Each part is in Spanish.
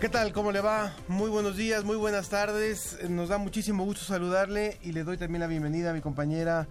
¿Qué tal? ¿Cómo le va? Muy buenos días, muy buenas tardes. Nos da muchísimo gusto saludarle y le doy también la bienvenida a mi compañera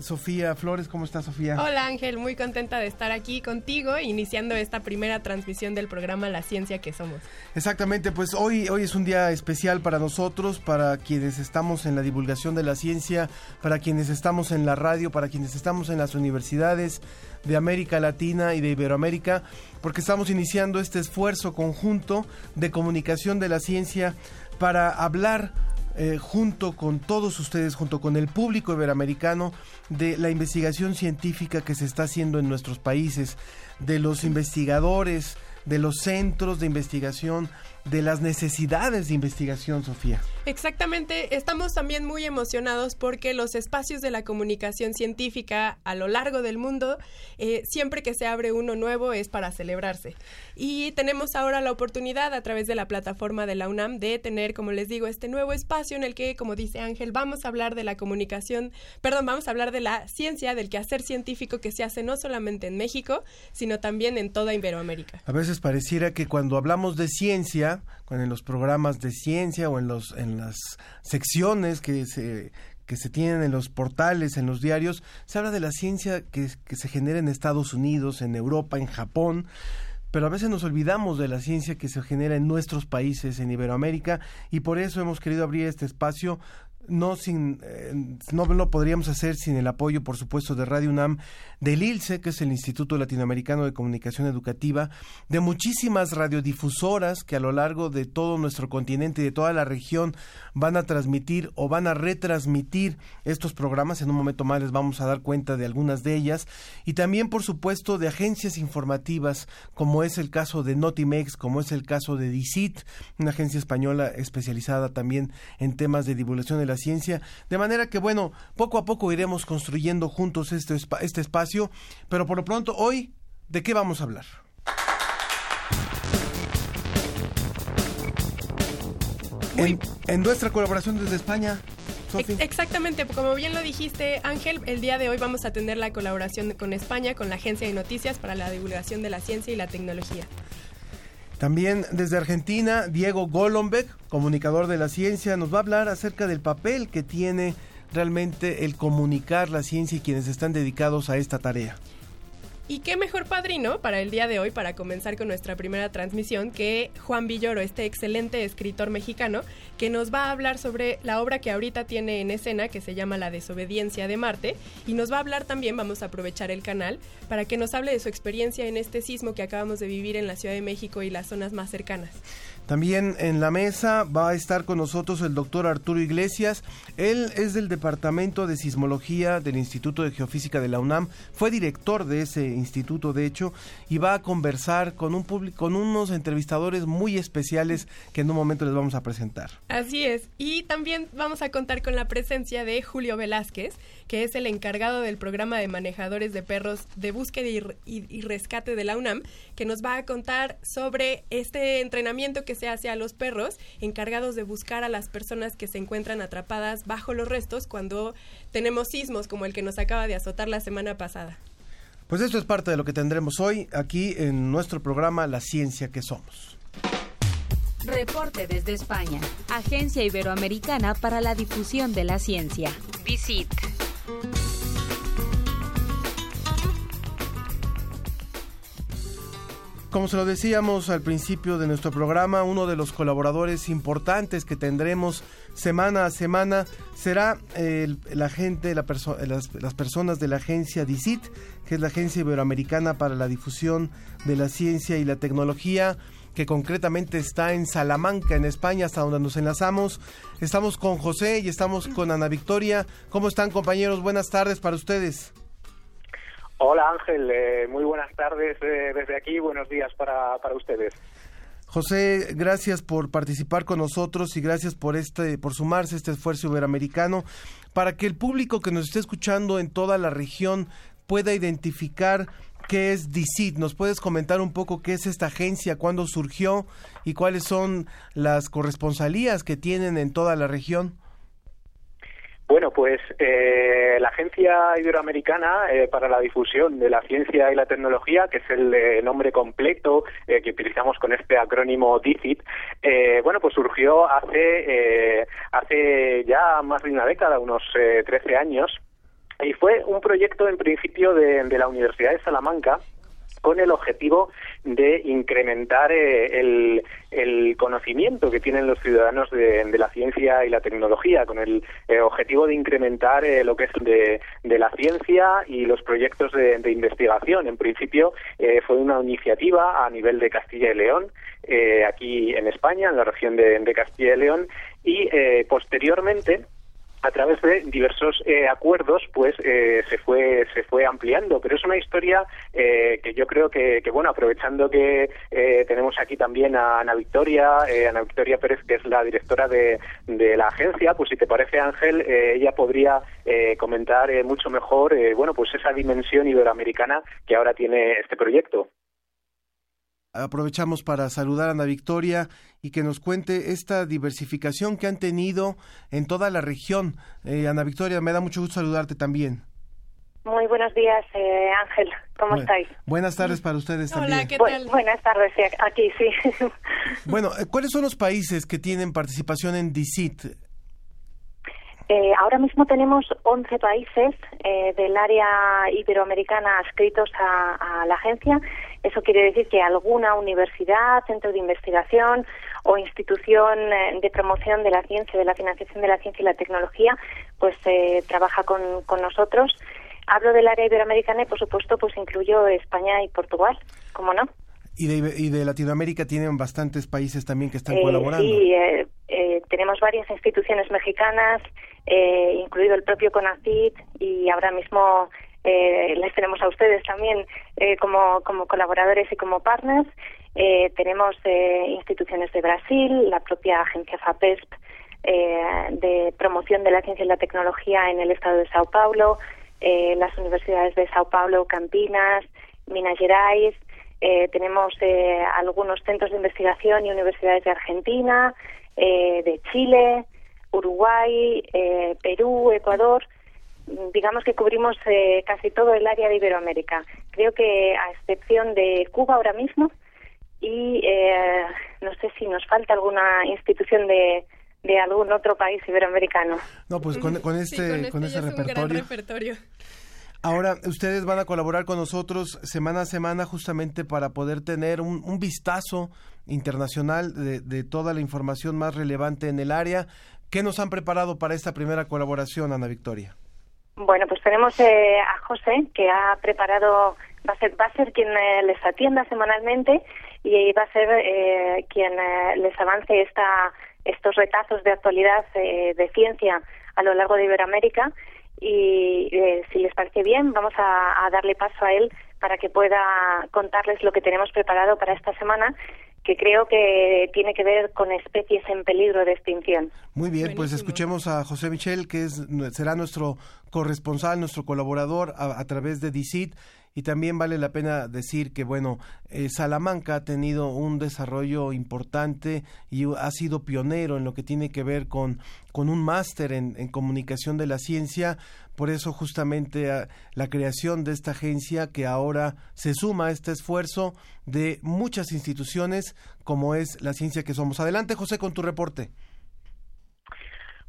Sofía Flores. ¿Cómo está Sofía? Hola Ángel, muy contenta de estar aquí contigo, iniciando esta primera transmisión del programa La Ciencia que Somos. Exactamente, pues hoy, hoy es un día especial para nosotros, para quienes estamos en la divulgación de la ciencia, para quienes estamos en la radio, para quienes estamos en las universidades de América Latina y de Iberoamérica, porque estamos iniciando este esfuerzo conjunto de comunicación de la ciencia para hablar eh, junto con todos ustedes, junto con el público iberoamericano, de la investigación científica que se está haciendo en nuestros países, de los investigadores, de los centros de investigación, de las necesidades de investigación, Sofía. Exactamente, estamos también muy emocionados porque los espacios de la comunicación científica a lo largo del mundo, eh, siempre que se abre uno nuevo es para celebrarse. Y tenemos ahora la oportunidad a través de la plataforma de la UNAM de tener, como les digo, este nuevo espacio en el que, como dice Ángel, vamos a hablar de la comunicación, perdón, vamos a hablar de la ciencia, del quehacer científico que se hace no solamente en México, sino también en toda Iberoamérica. A veces pareciera que cuando hablamos de ciencia, en los programas de ciencia o en los en las secciones que se que se tienen en los portales, en los diarios, se habla de la ciencia que, que se genera en Estados Unidos, en Europa, en Japón, pero a veces nos olvidamos de la ciencia que se genera en nuestros países, en Iberoamérica, y por eso hemos querido abrir este espacio no sin eh, no lo podríamos hacer sin el apoyo por supuesto de Radio UNAM del ILCE que es el Instituto Latinoamericano de Comunicación Educativa de muchísimas radiodifusoras que a lo largo de todo nuestro continente y de toda la región van a transmitir o van a retransmitir estos programas. En un momento más les vamos a dar cuenta de algunas de ellas. Y también por supuesto de agencias informativas como es el caso de Notimex como es el caso de DICIT una agencia española especializada también en temas de divulgación de la ciencia, de manera que bueno, poco a poco iremos construyendo juntos este, este espacio, pero por lo pronto hoy, ¿de qué vamos a hablar? En, en, nuestra colaboración desde España. Sophie. Exactamente, como bien lo dijiste Ángel, el día de hoy vamos a tener la colaboración con España, con la Agencia de Noticias para la Divulgación de la Ciencia y la Tecnología. También desde Argentina, Diego Golombek, comunicador de la ciencia, nos va a hablar acerca del papel que tiene realmente el comunicar la ciencia y quienes están dedicados a esta tarea. Y qué mejor padrino para el día de hoy, para comenzar con nuestra primera transmisión, que Juan Villoro, este excelente escritor mexicano, que nos va a hablar sobre la obra que ahorita tiene en escena, que se llama La desobediencia de Marte, y nos va a hablar también, vamos a aprovechar el canal, para que nos hable de su experiencia en este sismo que acabamos de vivir en la Ciudad de México y las zonas más cercanas. También en la mesa va a estar con nosotros el doctor Arturo Iglesias. Él es del Departamento de Sismología del Instituto de Geofísica de la UNAM. Fue director de ese instituto, de hecho, y va a conversar con un con unos entrevistadores muy especiales que en un momento les vamos a presentar. Así es. Y también vamos a contar con la presencia de Julio Velázquez, que es el encargado del programa de manejadores de perros de búsqueda y, y, y rescate de la UNAM, que nos va a contar sobre este entrenamiento que se hace a los perros encargados de buscar a las personas que se encuentran atrapadas bajo los restos cuando tenemos sismos como el que nos acaba de azotar la semana pasada. Pues esto es parte de lo que tendremos hoy aquí en nuestro programa La Ciencia que Somos. Reporte desde España. Agencia Iberoamericana para la Difusión de la Ciencia. Visit. Como se lo decíamos al principio de nuestro programa, uno de los colaboradores importantes que tendremos semana a semana será el, la gente, las, las, personas de la agencia DICIT, que es la Agencia Iberoamericana para la Difusión de la Ciencia y la Tecnología, que concretamente está en Salamanca, en España, hasta donde nos enlazamos. Estamos con José y estamos con Ana Victoria. ¿Cómo están compañeros? Buenas tardes para ustedes. Hola Ángel, eh, muy buenas tardes eh, desde aquí, buenos días para, para ustedes. José, gracias por participar con nosotros y gracias por este, por sumarse a este esfuerzo iberoamericano para que el público que nos esté escuchando en toda la región pueda identificar qué es DICIT. ¿Nos puedes comentar un poco qué es esta agencia, cuándo surgió y cuáles son las corresponsalías que tienen en toda la región? Bueno, pues eh, la Agencia Iberoamericana eh, para la Difusión de la Ciencia y la Tecnología, que es el eh, nombre completo eh, que utilizamos con este acrónimo DICIT, bueno, pues surgió hace, hace ya más de una década, unos eh, 13 años, y fue un proyecto en principio de, de la Universidad de Salamanca, con el objetivo de incrementar eh, el, conocimiento que tienen los ciudadanos de, de, la ciencia y la tecnología, con el eh, objetivo de incrementar eh, lo que es de, de, la ciencia y los proyectos de, de investigación. En principio eh, fue una iniciativa a nivel de Castilla y León, eh, aquí en España, en la región de, Castilla y León, y posteriormente a través de diversos eh, acuerdos pues eh, se fue se fue ampliando. Pero es una historia eh, que yo creo que, que bueno aprovechando que eh, tenemos aquí también a Ana Victoria eh, Ana Victoria Pérez que es la directora de, de la agencia pues si te parece Ángel ella podría comentar mucho mejor bueno pues esa dimensión iberoamericana que ahora tiene este proyecto aprovechamos para saludar a Ana Victoria y que nos cuente esta diversificación que han tenido en toda la región. Eh, Ana Victoria, me da mucho gusto saludarte también. Muy buenos días, eh, Ángel. ¿Cómo bueno, estáis? Buenas tardes para ustedes Hola, también. ¿qué tal? Bu buenas tardes, sí, aquí sí. bueno, ¿cuáles son los países que tienen participación en DICIT? Eh, ahora mismo tenemos 11 países eh, del área iberoamericana adscritos a, a, la agencia. Eso quiere decir que alguna universidad, centro de investigación o institución eh, de promoción de la ciencia, de la financiación de la ciencia y la tecnología, pues eh, trabaja con, con, nosotros. Hablo del área iberoamericana y, por supuesto, pues incluyo España y Portugal, ¿cómo no? Y de, y de Latinoamérica tienen bastantes países también que están colaborando. Sí, tenemos varias instituciones mexicanas, eh, incluido el propio CONACYT y ahora mismo eh, les tenemos a ustedes también eh, como, como colaboradores y como partners. tenemos instituciones de Brasil, la propia agencia FAPESP de promoción de la ciencia y la tecnología en el estado de Sao Paulo, las universidades de Sao Paulo, Campinas, Minas Gerais, tenemos algunos centros de investigación y universidades de Argentina, de Chile, Uruguay, eh, Perú, Ecuador, digamos que cubrimos eh, casi todo el área de Iberoamérica. Creo que a excepción de Cuba ahora mismo y eh, no sé si nos falta alguna institución de, de algún otro país iberoamericano. No, pues con, con este, sí, con, este con ese repertorio. repertorio. Ahora, ustedes van a colaborar con nosotros semana a semana justamente para poder tener un, un vistazo internacional de, de, toda la información más relevante en el área. ¿Qué nos han preparado para esta primera colaboración, Ana Victoria? Bueno, pues tenemos eh, a José, que ha preparado, va a ser, va a ser quien eh, les atienda semanalmente y va a ser eh, quien les avance esta, estos retazos de actualidad de ciencia a lo largo de Iberoamérica. Y si les parece bien, vamos a, a darle paso a él para que pueda contarles lo que tenemos preparado para esta semana que creo que tiene que ver con especies en peligro de extinción. Muy bien, pues escuchemos a José Michel, que es, será nuestro corresponsal, nuestro colaborador a, a través de DICIT. Y también vale la pena decir que, bueno, eh, Salamanca ha tenido un desarrollo importante y ha sido pionero en lo que tiene que ver con, con un máster en, en, comunicación de la ciencia. Por eso justamente la creación de esta agencia que ahora se suma a este esfuerzo de muchas instituciones como es la ciencia que somos. Adelante, José, con tu reporte.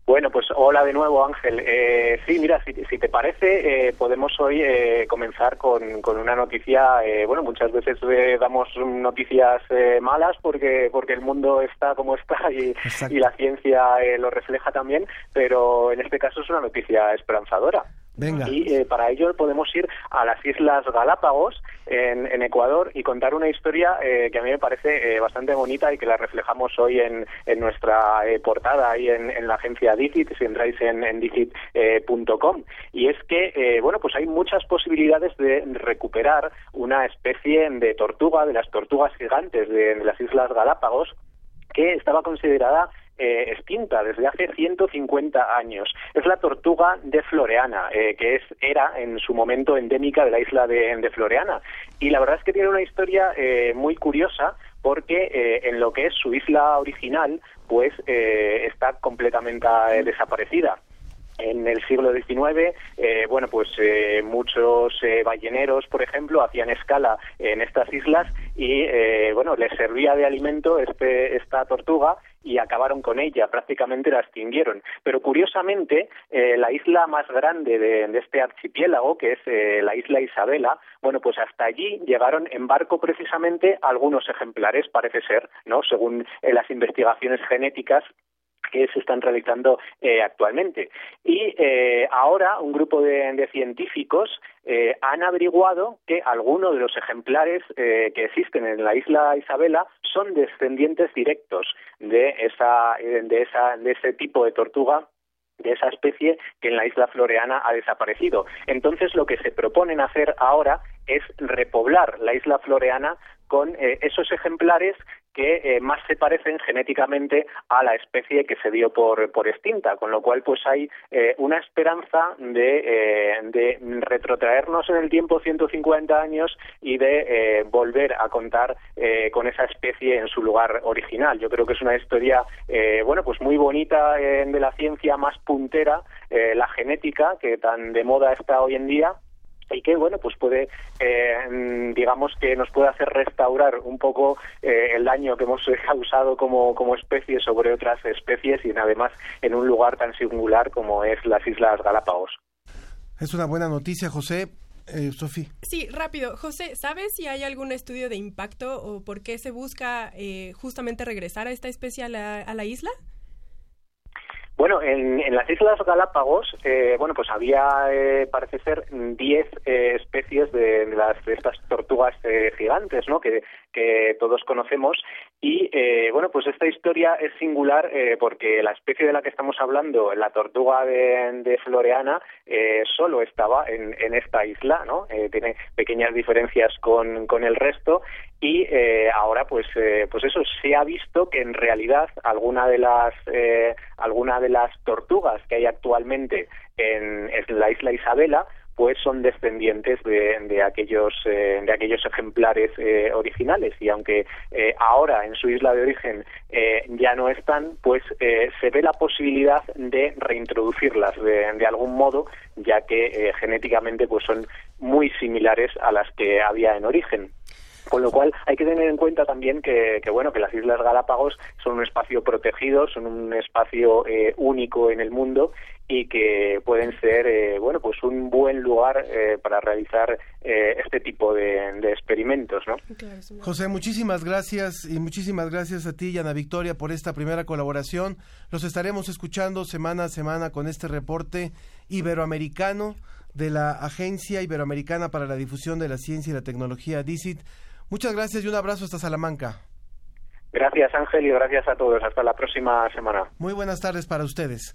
Bueno, pues hola de nuevo, Ángel. Eh, sí, mira, si, si, te parece, eh, podemos hoy eh, comenzar con, con, una noticia. Eh, bueno, muchas veces eh, damos noticias eh, malas porque porque el mundo está como está y, y la ciencia lo refleja también, pero en este caso es una noticia esperanzadora. Y eh, para ello podemos ir a las Islas Galápagos, en, Ecuador, y contar una historia eh, que a mí me parece eh, bastante bonita y que la reflejamos hoy en, en nuestra eh, portada ahí en, la agencia Digit, si entráis en, en digit.com. y es que, eh, bueno, pues hay muchas posibilidades de recuperar una especie de tortuga, de las tortugas gigantes de las Islas Galápagos, que estaba considerada eh, extinta desde hace 150 años. Es la tortuga de Floreana, eh, que es, era en su momento endémica de la isla de, de Floreana. Y la verdad es que tiene una historia eh, muy curiosa porque eh, en lo que es su isla original, pues eh, está completamente eh, desaparecida en el siglo XIX, eh, bueno, pues eh, muchos balleneros, por ejemplo, hacían escala en estas islas y, bueno, les servía de alimento este, esta tortuga y acabaron con ella, prácticamente la extinguieron. Pero curiosamente, eh, la isla más grande de, de este archipiélago, que es eh, la isla Isabela, bueno, pues hasta allí llegaron en barco precisamente algunos ejemplares, parece ser, ¿no? Según eh, las investigaciones genéticas que se están realizando eh, actualmente. Y eh, ahora un grupo de, científicos eh, han averiguado que algunos de los ejemplares eh, que existen en la isla Isabela son descendientes directos de esa, eh, de esa, de ese tipo de tortuga de esa especie que en la isla floreana ha desaparecido. Entonces lo que se proponen hacer ahora es repoblar la isla floreana con eh, esos ejemplares que eh, más se parecen genéticamente a la especie que se dio por, extinta, con lo cual pues hay eh, una esperanza de, eh, de retrotraernos en el tiempo 150 años y de eh, volver a contar eh, con esa especie en su lugar original. Yo creo que es una historia, bueno, pues muy bonita de la ciencia más puntera, la genética, que tan de moda está hoy en día, y que bueno pues puede eh, digamos que nos puede hacer restaurar un poco eh, el daño que hemos causado como, como especie sobre otras especies y además en un lugar tan singular como es las Islas Galápagos. Es una buena noticia, José. Eh, Sofía. Sí, rápido. José, ¿sabes si hay algún estudio de impacto o por qué se busca eh, justamente regresar a esta especie a la, a la isla? Bueno, en, en, las Islas Galápagos, eh, bueno, pues había, eh, parece ser, 10 eh, especies de, de, las, de estas tortugas eh, gigantes, ¿no? Que, que todos conocemos. Y, eh, bueno, pues esta historia es singular eh, porque la especie de la que estamos hablando, la tortuga de, Floreana, eh, solo estaba en, en esta isla, ¿no? Eh, tiene pequeñas diferencias con, con el resto y eh, ahora pues eh, pues eso se ha visto que en realidad alguna de las alguna de las tortugas que hay actualmente en, en la isla Isabela pues son descendientes de, de aquellos eh, de aquellos ejemplares eh, originales. Y aunque eh, ahora en su isla de origen eh, ya no están pues eh, se ve la posibilidad de reintroducirlas de, de algún modo ya que eh, genéticamente pues son muy similares a las que había en origen con lo cual hay que tener en cuenta también que, que, bueno que las Islas Galápagos son un espacio protegido, son un espacio eh, único en el mundo y que pueden ser eh, bueno pues un buen lugar eh, para realizar eh, este tipo de, de experimentos, ¿no? José, muchísimas gracias y muchísimas gracias a ti y Ana Victoria por esta primera colaboración. Los estaremos escuchando semana a semana con este reporte iberoamericano de la Agencia Iberoamericana para la Difusión de la Ciencia y la Tecnología, DICIT. Muchas gracias y un abrazo hasta Salamanca. Gracias Ángel y gracias a todos. Hasta la próxima semana. Muy buenas tardes para ustedes.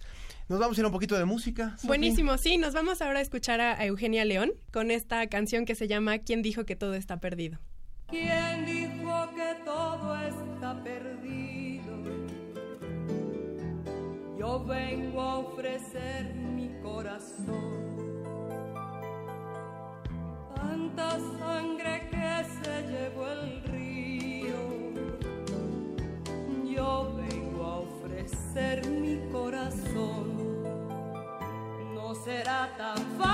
Nos vamos a ir un poquito de música. Sophie? Buenísimo, sí, nos vamos ahora a escuchar a, a, Eugenia León con esta canción que se llama ¿Quién dijo que todo está perdido? ¿Quién dijo que todo está perdido? Yo vengo a ofrecer mi corazón. Tanta sangre llevó el río. Yo vengo a ofrecer mi corazón. No será tan fácil,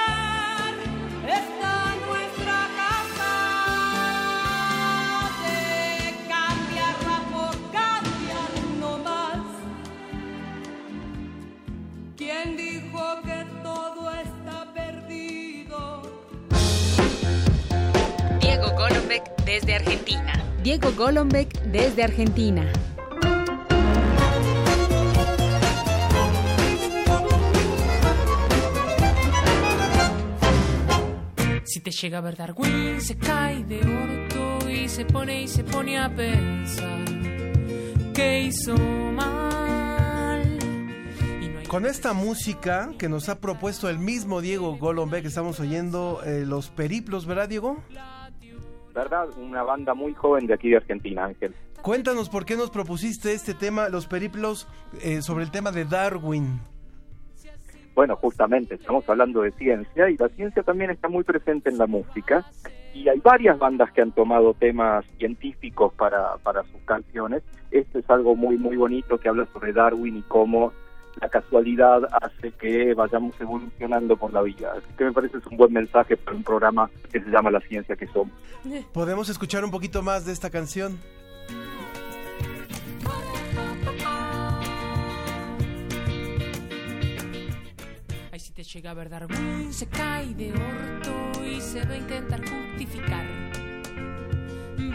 desde Argentina. Diego Golombek desde Argentina. Si te llega a ver Darwin, se cae de orto y se pone y se pone a pensar que hizo mal. Con esta música que nos ha propuesto el mismo Diego Golombek, estamos oyendo eh, Los Periplos, ¿verdad, Diego? ¿Verdad? Una banda muy joven de aquí de Argentina, Ángel. Cuéntanos por qué nos propusiste este tema, Los Periplos, eh, sobre el tema de Darwin. Bueno, justamente estamos hablando de ciencia y la ciencia también está muy presente en la música y hay varias bandas que han tomado temas científicos para, para sus canciones. Esto es algo muy, muy bonito que habla sobre Darwin y cómo la casualidad hace que vayamos evolucionando por la vida. Así que me parece es un buen mensaje para un programa que se llama La Ciencia que Somos. ¿Podemos escuchar un poquito más de esta canción? Ay, si te llega a ver Darwin, se cae de orto y se va a intentar justificar.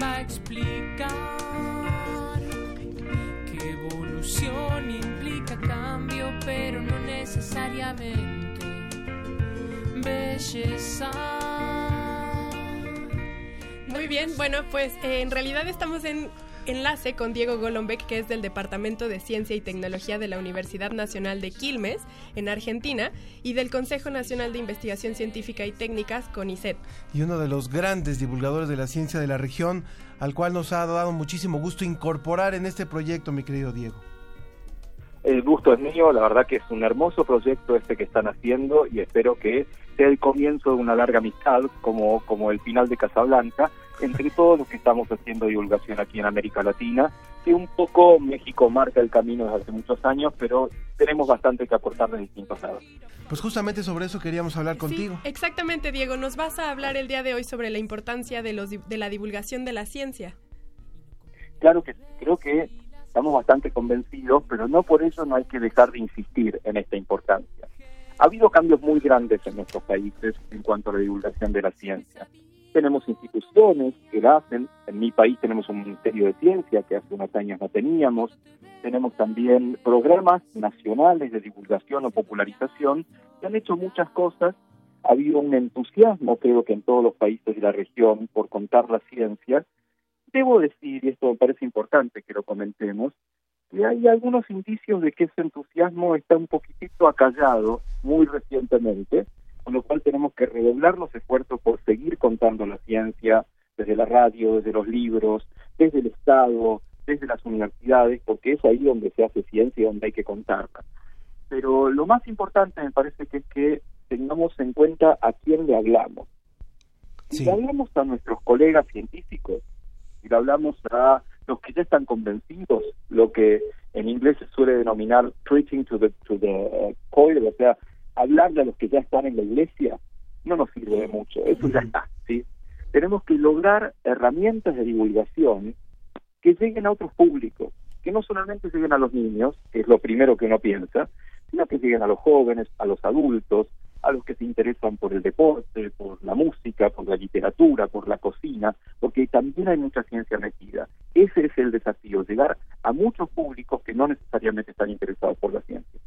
Va a explicar evolución implica cambio, pero no necesariamente belleza. Muy bien, bueno, pues eh, en realidad estamos en enlace con Diego Golombek, que es del Departamento de Ciencia y Tecnología de la Universidad Nacional de Quilmes, en Argentina, y del Consejo Nacional de Investigación Científica y Técnicas, CONICET. Y uno de los grandes divulgadores de la ciencia de la región, al cual nos ha dado muchísimo gusto incorporar en este proyecto, mi querido Diego. El gusto es mío, la verdad que es un hermoso proyecto este que están haciendo y espero que sea el comienzo de una larga amistad como, como el final de Casablanca entre todos los que estamos haciendo divulgación aquí en América Latina, que un poco México marca el camino desde hace muchos años, pero tenemos bastante que aportar de distintos lados. Pues justamente sobre eso queríamos hablar contigo. Sí, exactamente, Diego. Nos vas a hablar el día de hoy sobre la importancia de, los, de la divulgación de la ciencia. Claro que sí, creo que estamos bastante convencidos, pero no por eso no hay que dejar de insistir en esta importancia. Ha habido cambios muy grandes en nuestros países en cuanto a la divulgación de la ciencia. Tenemos instituciones que la hacen. En mi país tenemos un Ministerio de Ciencia que hace unos años no teníamos. Tenemos también programas nacionales de divulgación o popularización que han hecho muchas cosas. Ha habido un entusiasmo, creo que en todos los países de la región, por contar la ciencia. Debo decir, y esto me parece importante que lo comentemos, que hay algunos indicios de que ese entusiasmo está un poquitito acallado muy recientemente, con lo cual tenemos que redoblar los esfuerzos por seguir contando la ciencia desde la radio, desde los libros, desde el Estado, desde las universidades, porque es ahí donde se hace ciencia y donde hay que contarla. Pero lo más importante me parece que es que tengamos en cuenta a quién le hablamos. Si le hablamos a nuestros colegas científicos, si le hablamos a los que ya están convencidos, lo que en inglés se suele denominar preaching to the, to the uh, choir, o sea, hablarle a los que ya están en la iglesia, no nos sirve de mucho, eso ya está, ¿sí? Tenemos que lograr herramientas de divulgación que lleguen a otros públicos, que no solamente lleguen a los niños, que es lo primero que uno piensa, sino que lleguen a los jóvenes, a los adultos, a los que se interesan por el deporte, por la música, por la literatura, por la cocina, porque también hay mucha ciencia metida. Ese es el desafío, llegar a muchos públicos que no necesariamente están interesados por la ciencia.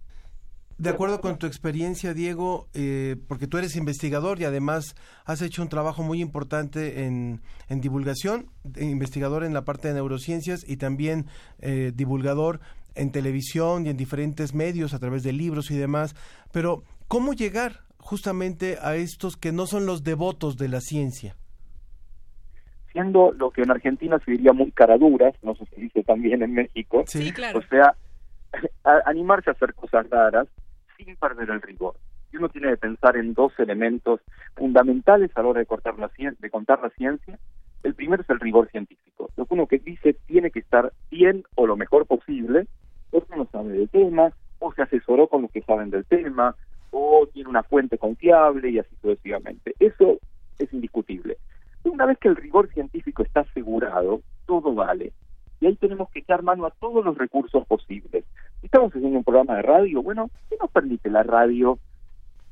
De acuerdo con tu experiencia, Diego, eh, porque tú eres investigador y además has hecho un trabajo muy importante en, en divulgación, investigador en la parte de neurociencias y también eh, divulgador en televisión y en diferentes medios a través de libros y demás. Pero, ¿cómo llegar justamente a estos que no son los devotos de la ciencia? Siendo lo que en Argentina se diría muy caraduras, no sé si dice también en México, Sí, claro. o sea, a- animarse a hacer cosas raras sin perder el rigor. Y uno tiene que pensar en dos elementos fundamentales a la hora de, cortar la de contar la ciencia. El primero es el rigor científico. Lo que uno que dice tiene que estar bien o lo mejor posible, porque uno sabe del tema, o se asesoró con los que saben del tema, o tiene una fuente confiable y así sucesivamente. Eso es indiscutible. Una vez que el rigor científico está asegurado, todo vale. Y ahí tenemos que echar mano a todos los recursos posibles. Si estamos haciendo un programa de radio, bueno, ¿qué nos permite la radio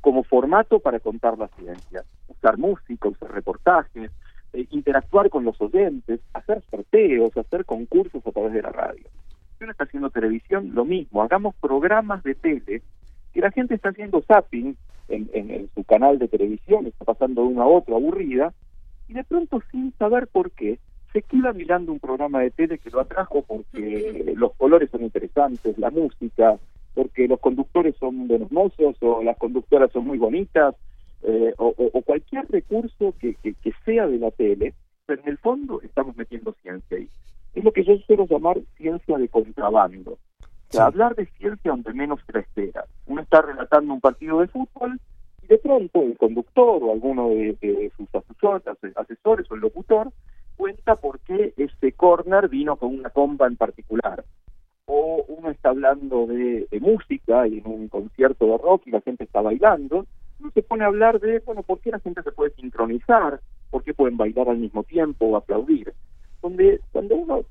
como formato para contar la ciencia? Usar música, usar reportajes, eh, interactuar con los oyentes, hacer sorteos, hacer concursos a través de la radio. Si uno está haciendo televisión, lo mismo. Hagamos programas de tele que la gente está haciendo zapping en, en- en su canal de televisión, está pasando de uno a otro aburrida, y de pronto sin saber por qué, se queda mirando un programa de tele que lo atrajo porque los colores son interesantes, la música, porque los conductores son buenos mozos o las conductoras son muy bonitas, eh, o, cualquier recurso que, que- que sea de la tele, pero en el fondo estamos metiendo ciencia ahí. Es lo que yo quiero llamar ciencia de contrabando. Hablar de ciencia donde menos se la espera. Uno está relatando un partido de fútbol y de pronto el conductor o alguno de, sus asesores, o el locutor cuenta por qué este corner vino con una comba en particular. O uno está hablando de, de música y en un concierto de rock y la gente está bailando, uno se pone a hablar de, bueno, por qué la gente se puede sincronizar, por qué pueden bailar al mismo tiempo o aplaudir. Donde cuando uno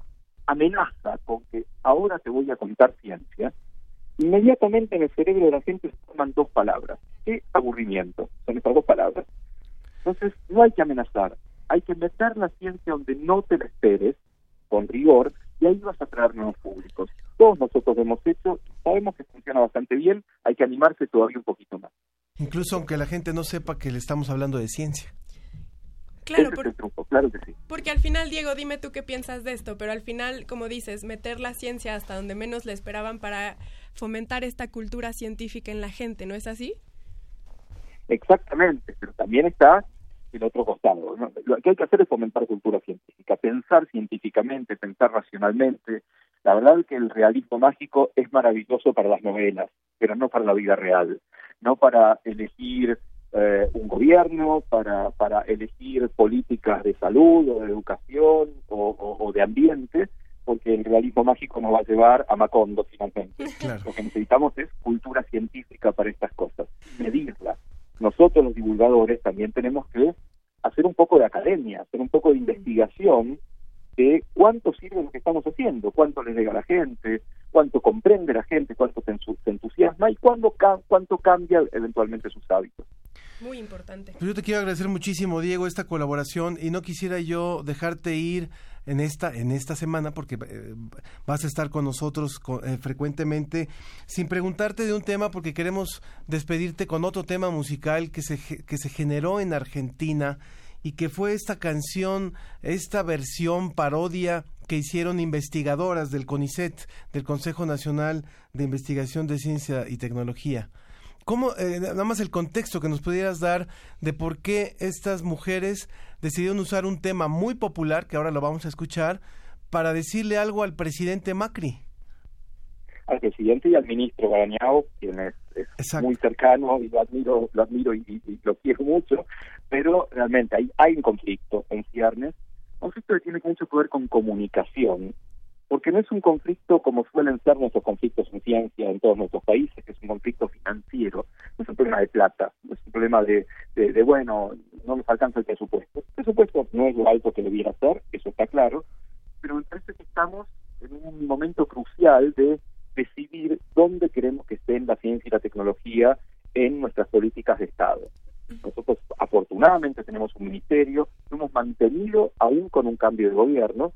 amenaza con que ahora te voy a contar ciencia, inmediatamente en el cerebro de la gente se toman dos palabras. ¿Qué aburrimiento? Son estas dos palabras. Entonces, no hay que amenazar, hay que meter la ciencia donde no te la con rigor, y ahí vas a traer nuevos públicos. Todos nosotros lo hemos hecho, sabemos que funciona bastante bien, hay que animarse todavía un poquito más. Incluso aunque la gente no sepa que le estamos hablando de ciencia. Claro, Ese por- es el truco, claro que sí. Porque al final, Diego, dime tú qué piensas de esto, pero al final, como dices, meter la ciencia hasta donde menos le esperaban para fomentar esta cultura científica en la gente, ¿no es así? Exactamente, pero también está el otro costado. ¿no? Lo que hay que hacer es fomentar cultura científica, pensar científicamente, pensar racionalmente. La verdad es que el realismo mágico es maravilloso para las novelas, pero no para la vida real, no para elegir eh, un gobierno, para, para elegir políticas de salud o de educación o, o- o de ambiente, porque el realismo mágico nos va a llevar a Macondo finalmente. Lo que necesitamos es cultura científica para estas cosas, medirla. Nosotros los divulgadores también tenemos que hacer un poco de academia, hacer un poco de investigación de cuánto sirve lo que estamos haciendo, cuánto le llega a la gente, cuánto comprende la gente, cuánto se, entusiasma y cuándo cuánto cambia eventualmente sus hábitos. Muy importante. Pues yo te quiero agradecer muchísimo, Diego, esta colaboración y no quisiera yo dejarte ir en esta en esta semana porque eh, vas a estar con nosotros co- eh, frecuentemente sin preguntarte de un tema porque queremos despedirte con otro tema musical que se que se generó en Argentina y que fue esta canción, esta versión parodia que hicieron investigadoras del CONICET, del Consejo Nacional de Investigación de Ciencia y Tecnología. ¿Cómo, eh, nada más el contexto que nos pudieras dar de por qué estas mujeres decidieron usar un tema muy popular, que ahora lo vamos a escuchar, para decirle algo al presidente Macri? Al presidente y al ministro Barañao, quien es, es muy cercano y lo admiro, lo admiro y, y- y lo quiero mucho, pero realmente hay, hay un conflicto en ciernes, un conflicto que tiene mucho que ver con comunicación, porque no es un conflicto como suelen ser nuestros conflictos en ciencia en todos nuestros países, que es un conflicto financiero, no es un problema de plata, no es un problema de, bueno, no nos alcanza el presupuesto. El presupuesto no es lo alto que debiera ser, eso está claro, pero me estamos en un momento crucial de decidir dónde queremos que estén la ciencia y la tecnología en nuestras políticas de Estado. Nosotros afortunadamente tenemos un ministerio, hemos mantenido aún con un cambio de gobierno,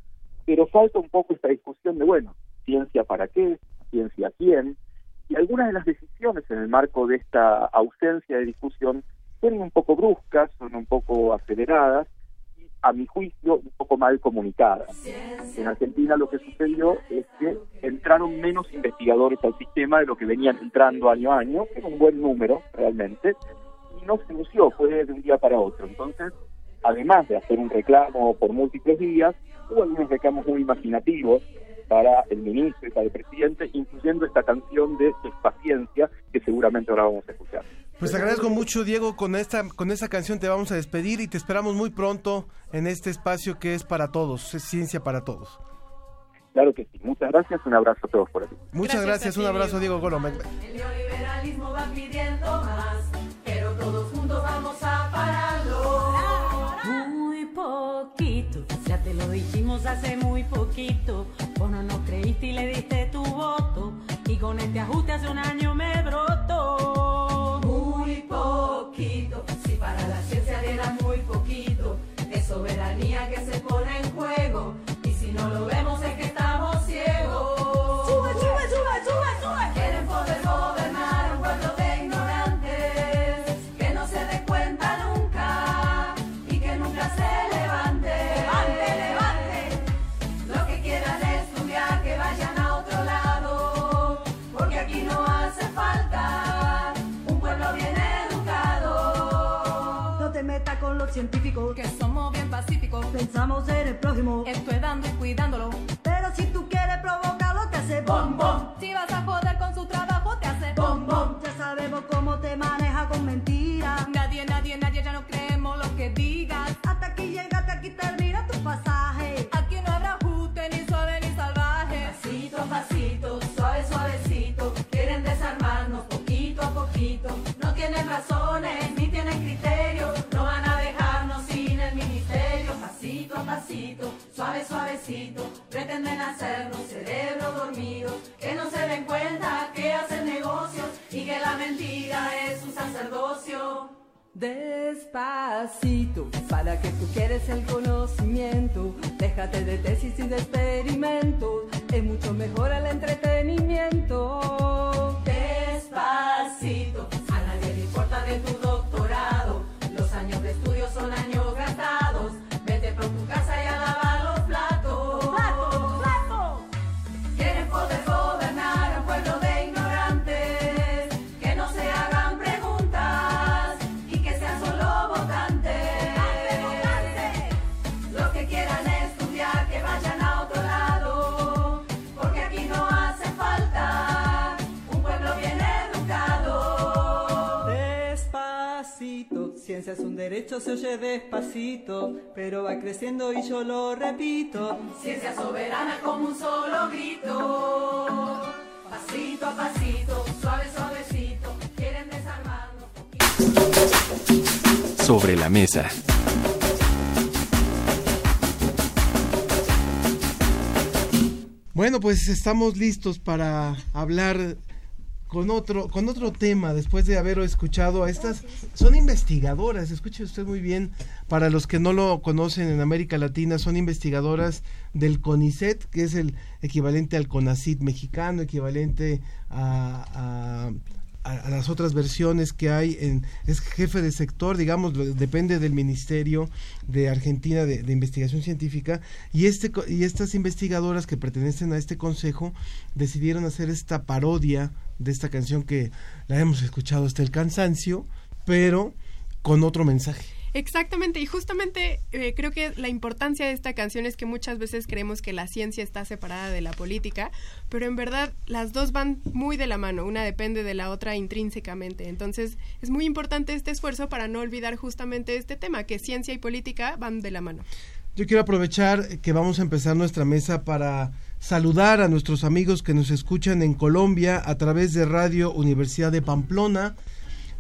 pero falta un poco esta discusión de, bueno, ciencia para qué, ciencia quién, y algunas de las decisiones en el marco de esta ausencia de discusión fueron un poco bruscas, son un poco aceleradas, y a mi juicio un poco mal comunicadas. En Argentina lo que sucedió es que entraron menos investigadores al sistema de lo que venían entrando año a año, que era un buen número realmente, y no se lució, fue de un día para otro. Entonces, además de hacer un reclamo por múltiples días, hubo algunos reclamos muy imaginativos para el ministro y para el presidente, incluyendo esta canción de Paciencia, que seguramente ahora vamos a escuchar. Pues agradezco mucho, Diego, con esta, con esta canción te vamos a despedir y te esperamos muy pronto en este espacio que es para todos, es ciencia para todos. Claro que sí, muchas gracias, un abrazo a todos por aquí. Muchas gracias, gracias un abrazo, Diego Golo. El neoliberalismo va pidiendo más, pero todos juntos vamos a pararlo. Poquito, ya te lo dijimos hace muy poquito. Vos no nos creíste y le diste tu voto. Y con este ajuste hace un año me brotó. Muy poquito, si para la ciencia diera muy poquito. Es soberanía que se pone en juego. Y si no lo vemos es que científicos, que somos bien pacíficos. Pensamos en el prójimo, estoy dando y cuidándolo. Pero si tú quieres provocarlo, te hace bom, bom. Si vas a joder con su trabajo, te hace bom, bom. Ya sabemos cómo te maneja con mentiras. Nadie, nadie, nadie, ya no creemos lo que digas. Suave, suavecito. Pretenden hacernos cerebro dormido. Que no se den cuenta que hacen negocios y que la mentira es un sacerdocio. Despacito, para que tú quieres el conocimiento, déjate de tesis y de experimentos, es mucho mejor el entretenimiento. Despacito, a nadie le importa de tu doctorado, se oye despacito, pero va creciendo y yo lo repito. Ciencia soberana como un solo grito, pasito a pasito, suave, suavecito, quieren desarmarnos. Sobre la mesa. Bueno, pues estamos listos para hablar con otro con otro tema después de haber escuchado a estas son investigadoras, escuche usted muy bien, para los que no lo conocen en América Latina, son investigadoras del CONICET, que es el equivalente al CONACIT mexicano, equivalente a, a a, las otras versiones que hay en es jefe de sector digamos depende del ministerio de Argentina de, de, investigación científica y este y estas investigadoras que pertenecen a este consejo decidieron hacer esta parodia de esta canción que la hemos escuchado hasta el cansancio pero con otro mensaje Exactamente, y justamente eh, creo que la importancia de esta canción es que muchas veces creemos que la ciencia está separada de la política, pero en verdad las dos van muy de la mano, una depende de la otra intrínsecamente. Entonces es muy importante este esfuerzo para no olvidar justamente este tema, que ciencia y política van de la mano. Yo quiero aprovechar que vamos a empezar nuestra mesa para saludar a nuestros amigos que nos escuchan en Colombia a través de Radio Universidad de Pamplona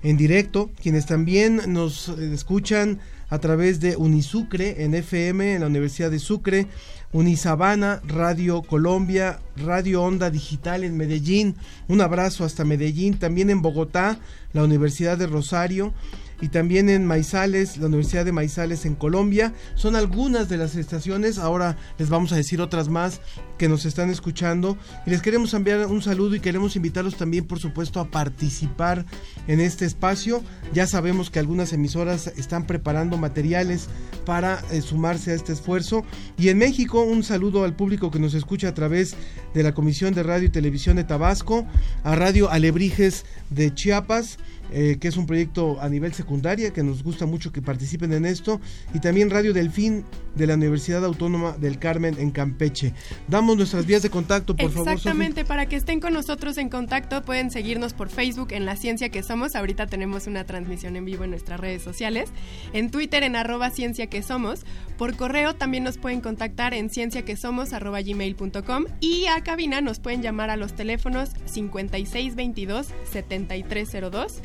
en directo, quienes también nos eh, escuchan a través de Unisucre en FM en la Universidad de Sucre, Unisabana, Radio Colombia, Radio Onda Digital en Medellín, un abrazo hasta Medellín, también en Bogotá, la Universidad de Rosario, y también en Maizales, la Universidad de Maizales en Colombia. Son algunas de las estaciones, ahora les vamos a decir otras más que nos están escuchando y les queremos enviar un saludo y queremos invitarlos también por supuesto a participar en este espacio. Ya sabemos que algunas emisoras están preparando materiales para eh, sumarse a este esfuerzo y en México un saludo al público que nos escucha a través de la Comisión de Radio y Televisión de Tabasco, a Radio Alebrijes de Chiapas, eh, que es un proyecto a nivel secundaria, que nos gusta mucho que participen en esto, y también Radio Delfín de la Universidad Autónoma del Carmen en Campeche. Damos nuestras vías de contacto, por favor. Exactamente, para que estén con nosotros en contacto pueden seguirnos por Facebook en La Ciencia que Somos, ahorita tenemos una transmisión en vivo en nuestras redes sociales, en Twitter en arroba ciencia que somos, por correo también nos pueden contactar en cienciaquesomos arroba gmail.com y a cabina nos pueden llamar a los teléfonos 5622 7302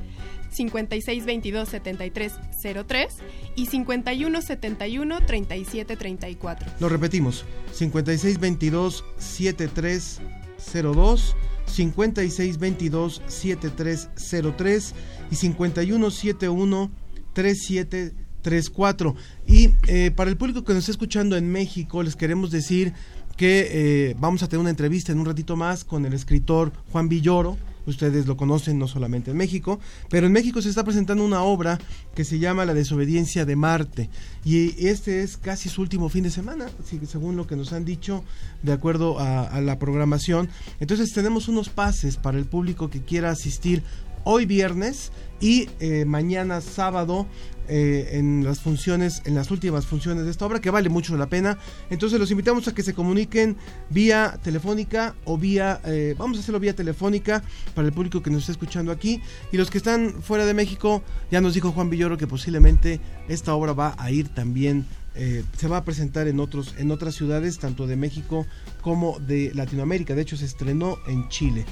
5622 7303 y 5171 3734. Lo repetimos, 5622 7302 5622 7303 y 5171 3734. Y eh, para el público que nos está escuchando en México, les queremos decir que eh, vamos a tener una entrevista en un ratito más con el escritor Juan Villoro. Ustedes lo conocen no solamente en México, pero en México se está presentando una obra que se llama La desobediencia de Marte. Y este es casi su último fin de semana, según lo que nos han dicho, de acuerdo a, a la programación. Entonces tenemos unos pases para el público que quiera asistir hoy viernes y eh, mañana sábado eh, en las funciones, en las últimas funciones de esta obra, que vale mucho la pena. Entonces los invitamos a que se comuniquen vía telefónica o vía, eh, vamos a hacerlo vía telefónica para el público que nos está escuchando aquí. Y los que están fuera de México, ya nos dijo Juan Villoro que posiblemente esta obra va a ir también se va a presentar en otros en otras ciudades tanto de México como de Latinoamérica de hecho se estrenó en Chile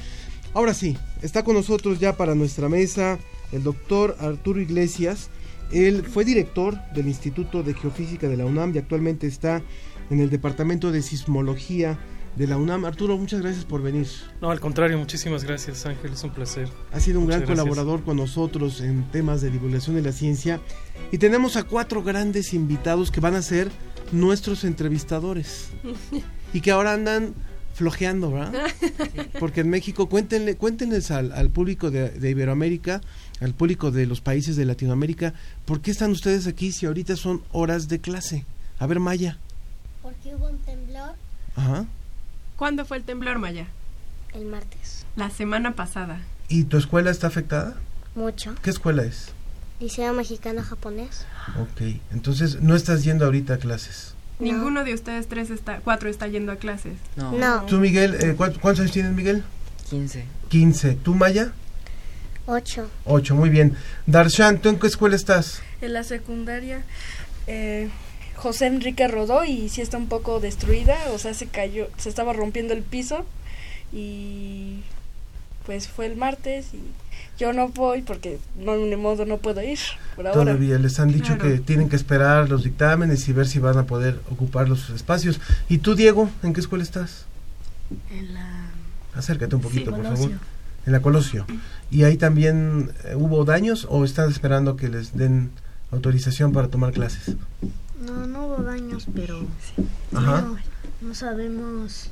ahora sí está con nosotros ya para nuestra mesa el doctor Arturo Iglesias él fue director del Instituto de Geofísica de la UNAM y actualmente está en el Departamento de Sismología de la UNAM. Arturo, muchas gracias por venir. No, al contrario, muchísimas gracias Ángel, es un placer. Ha sido un Muchas gran gracias. colaborador con nosotros en temas de divulgación de la ciencia y tenemos a cuatro grandes invitados que van a ser nuestros entrevistadores y que ahora andan flojeando, ¿verdad? Porque en México, cuéntenle, cuéntenles al, al público de, de Iberoamérica, al público de los países de Latinoamérica, ¿por qué están ustedes aquí si ahorita son horas de clase? A ver, Maya. Porque hubo un temblor Ajá. ¿Cuándo fue el temblor, Maya? el martes. La semana pasada. ¿Y tu escuela está afectada? Mucho. ¿Qué escuela es? Liceo Mexicano Japonés. Ok, entonces no estás yendo ahorita a clases. Ninguno de ustedes tres está, cuatro está yendo a clases. No. ¿Tú, Miguel, eh, ¿cuántos, cuántos años tienes, Miguel? 15. 15. ¿Tú, Maya? Ocho. 8, muy bien. Darshan, ¿tú en qué escuela estás? En la secundaria, eh, José Enrique rodó y sí está un poco destruida, o sea, se cayó, se estaba rompiendo el piso y pues fue el martes y yo no voy porque no, ni modo no puedo ir por ahora. Todavía les han dicho Claro. que tienen que esperar los dictámenes y ver si van a poder ocupar los espacios. ¿Y tú, Diego, en qué escuela estás? En la Acércate un poquito, por favor. En la Colosio. ¿Y ahí también eh, hubo daños o están esperando que les den autorización para tomar clases? No, no hubo daños, pero Ajá. no, no sabemos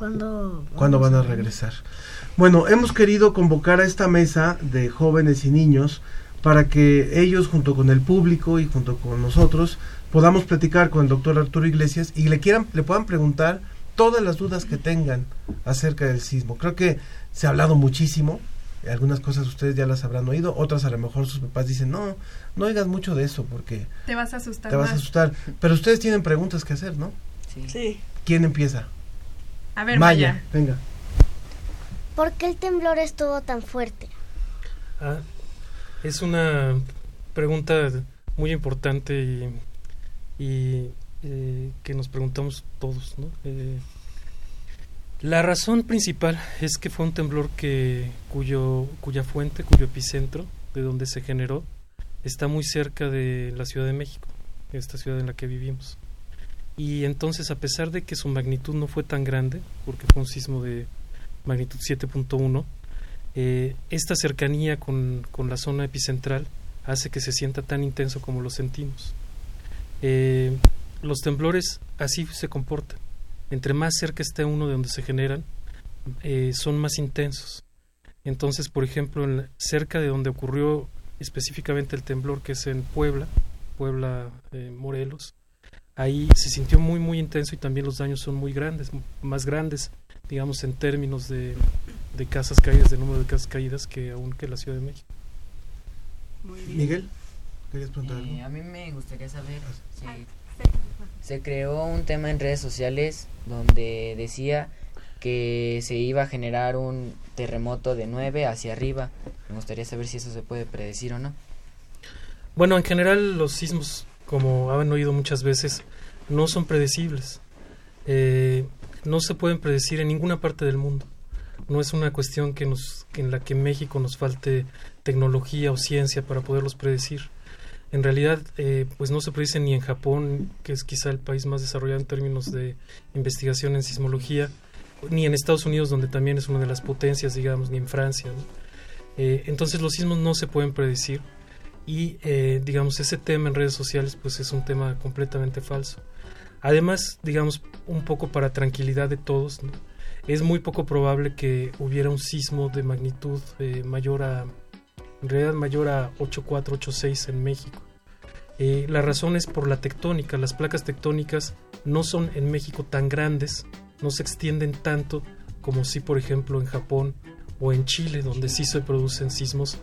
cuándo. ¿Cuándo van a regresar? Bueno, hemos querido convocar a esta mesa de jóvenes y niños para que ellos, junto con el público y junto con nosotros, podamos platicar con el doctor Arturo Iglesias y le quieran, le puedan preguntar todas las dudas que tengan acerca del sismo. Creo que se ha hablado muchísimo, algunas cosas ustedes ya las habrán oído, otras a lo mejor sus papás dicen, no, no oigas mucho de eso porque Te vas a asustar te vas a más. asustar. Pero ustedes tienen preguntas que hacer, ¿no? Sí. ¿Quién empieza? A ver, Maya, Maya. venga. ¿Por qué el temblor estuvo tan fuerte? Ah, es una pregunta muy importante y, y eh, que nos preguntamos todos. ¿no? Eh, la razón principal es que fue un temblor que cuyo cuya fuente, cuyo epicentro, de donde se generó, está muy cerca de la Ciudad de México, esta ciudad en la que vivimos. Y entonces, a pesar de que su magnitud no fue tan grande, porque fue un sismo de magnitud 7.1, eh, esta cercanía con, con la zona epicentral hace que se sienta tan intenso como lo sentimos. Eh, los temblores así se comportan. Entre más cerca esté uno de donde se generan, eh, son más intensos. Entonces, por ejemplo, en la- cerca de donde ocurrió específicamente el temblor, que es en Puebla, Puebla, Morelos, ahí se sintió muy, muy intenso y también los daños son muy grandes, más grandes, digamos, en términos de, de casas caídas, de número de casas caídas, que aún que la Ciudad de México. Miguel, ¿querías preguntar algo? Eh, a mí me gustaría saber si se creó un tema en redes sociales donde decía que se iba a generar un terremoto de 9 hacia arriba. Me gustaría saber si eso se puede predecir o no. Bueno, en general los sismos, como han oído muchas veces, no son predecibles. Eh, no se pueden predecir en ninguna parte del mundo. No es una cuestión que nos, en la que México nos falte tecnología o ciencia para poderlos predecir. En realidad, eh, pues no se predice ni en Japón, que es quizá el país más desarrollado en términos de investigación en sismología, ni en Estados Unidos, donde también es una de las potencias, digamos, ni en Francia. Eh, entonces los sismos no se pueden predecir y eh, digamos ese tema en redes sociales pues es un tema completamente falso. Además digamos un poco para tranquilidad de todos es muy poco probable que hubiera un sismo de magnitud eh, mayor a en realidad mayor a 8486 en México. Eh, la razón es por la tectónica. Las placas tectónicas no son en México tan grandes no se extienden tanto como si por ejemplo en Japón o en Chile donde sí se producen sismos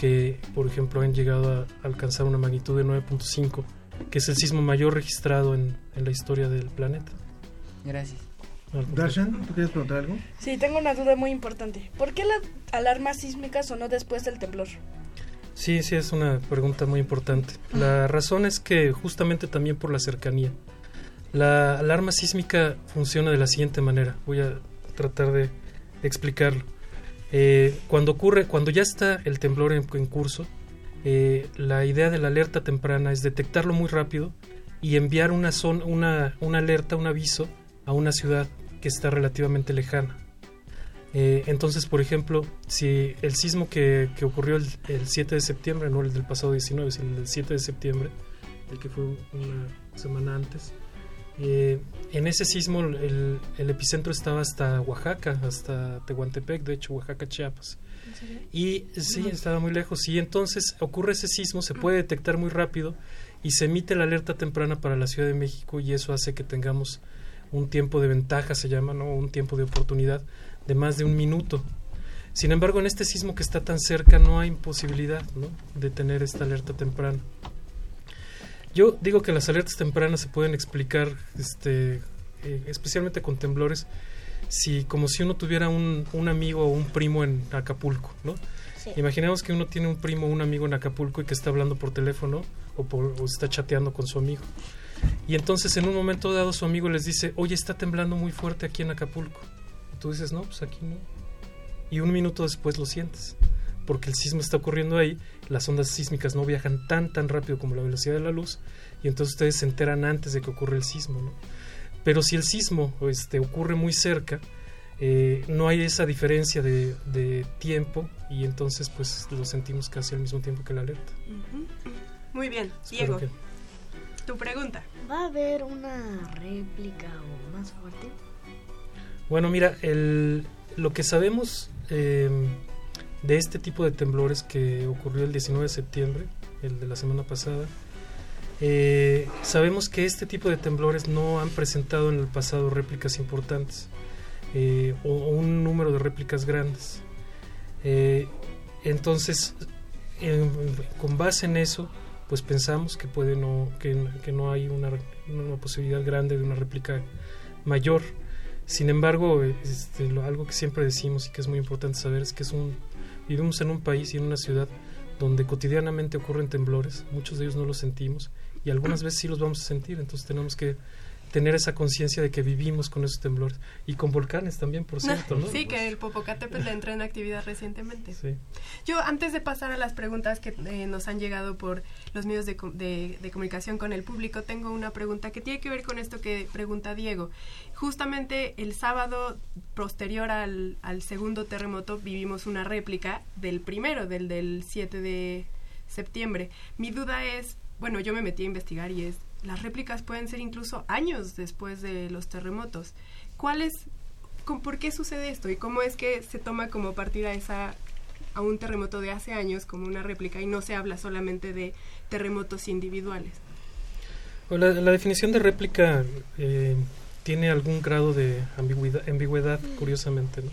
que, por ejemplo, han llegado a alcanzar una magnitud de 9.5, que es el sismo mayor registrado en, en la historia del planeta. Gracias. Darshan, ¿tú quieres preguntar algo? Sí, tengo una duda muy importante. ¿Por qué la alarma sísmica sonó después del temblor? Sí, sí, es una pregunta muy importante. La razón es que justamente también por la cercanía. La alarma sísmica funciona de la siguiente manera. Voy a tratar de explicarlo. Eh, cuando ocurre, cuando ya está el temblor en, en curso, eh, la idea de la alerta temprana es detectarlo muy rápido y enviar una, zona, una, una alerta, un aviso a una ciudad que está relativamente lejana. Eh, entonces, por ejemplo, si el sismo que, que ocurrió el, el 7 de septiembre, no el del pasado 19, sino el del 7 de septiembre, el que fue una semana antes, eh, en ese sismo el, el epicentro estaba hasta Oaxaca, hasta Tehuantepec, de hecho Oaxaca, Chiapas. Y sí, estaba muy lejos. Y entonces ocurre ese sismo, se puede detectar muy rápido y se emite la alerta temprana para la Ciudad de México y eso hace que tengamos un tiempo de ventaja, se llama, ¿no? Un tiempo de oportunidad de más de un minuto. Sin embargo, en este sismo que está tan cerca no hay posibilidad ¿no? de tener esta alerta temprana. Yo digo que las alertas tempranas se pueden explicar, este, eh, especialmente con temblores, si como si uno tuviera un, un amigo o un primo en Acapulco, ¿no? Sí. Imaginemos que uno tiene un primo o un amigo en Acapulco y que está hablando por teléfono o, por, o está chateando con su amigo. Y entonces en un momento dado su amigo les dice, oye, está temblando muy fuerte aquí en Acapulco. Y tú dices, no, pues aquí no. Y un minuto después lo sientes, porque el sismo está ocurriendo ahí, las ondas sísmicas no viajan tan, tan rápido como la velocidad de la luz, y entonces ustedes se enteran antes de que ocurre el sismo, ¿no? Pero si el sismo este, ocurre muy cerca, eh, no hay esa diferencia de, de tiempo y entonces pues lo sentimos casi al mismo tiempo que la alerta. Muy bien, Espero Diego, que- tu pregunta. ¿Va a haber una réplica o más fuerte? Bueno, mira, el, lo que sabemos eh, de este tipo de temblores que ocurrió el 19 de septiembre, el de la semana pasada, eh, sabemos que este tipo de temblores no han presentado en el pasado réplicas importantes eh, o, o un número de réplicas grandes. Eh, entonces, en- con base en eso, pues pensamos que puede no que, que no hay una, una posibilidad grande de una réplica mayor. Sin embargo, este, lo- algo que siempre decimos y que es muy importante saber es que es un, vivimos en un país y en una ciudad donde cotidianamente ocurren temblores, muchos de ellos no los sentimos y algunas veces sí los vamos a sentir, entonces tenemos que tener esa conciencia de que vivimos con esos temblores y con volcanes también, por cierto, ¿no? Sí, que el Popocatépetl entró en actividad recientemente. Sí. Yo, antes de pasar a las preguntas que eh, nos han llegado por los medios de, de- de comunicación con el público, tengo una pregunta que tiene que ver con esto que pregunta Diego. Justamente el sábado posterior al, al segundo terremoto vivimos una réplica del primero, del del 7 de septiembre. Mi duda es, bueno, yo me metí a investigar y es, las réplicas pueden ser incluso años después de los terremotos. ¿Cuál es, con- por qué sucede esto y cómo es que se toma como partida esa a un terremoto de hace años como una réplica y no se habla solamente de terremotos individuales? Bueno, La, la definición de réplica eh, tiene algún grado de ambigüedad, ambigüedad curiosamente. ¿no?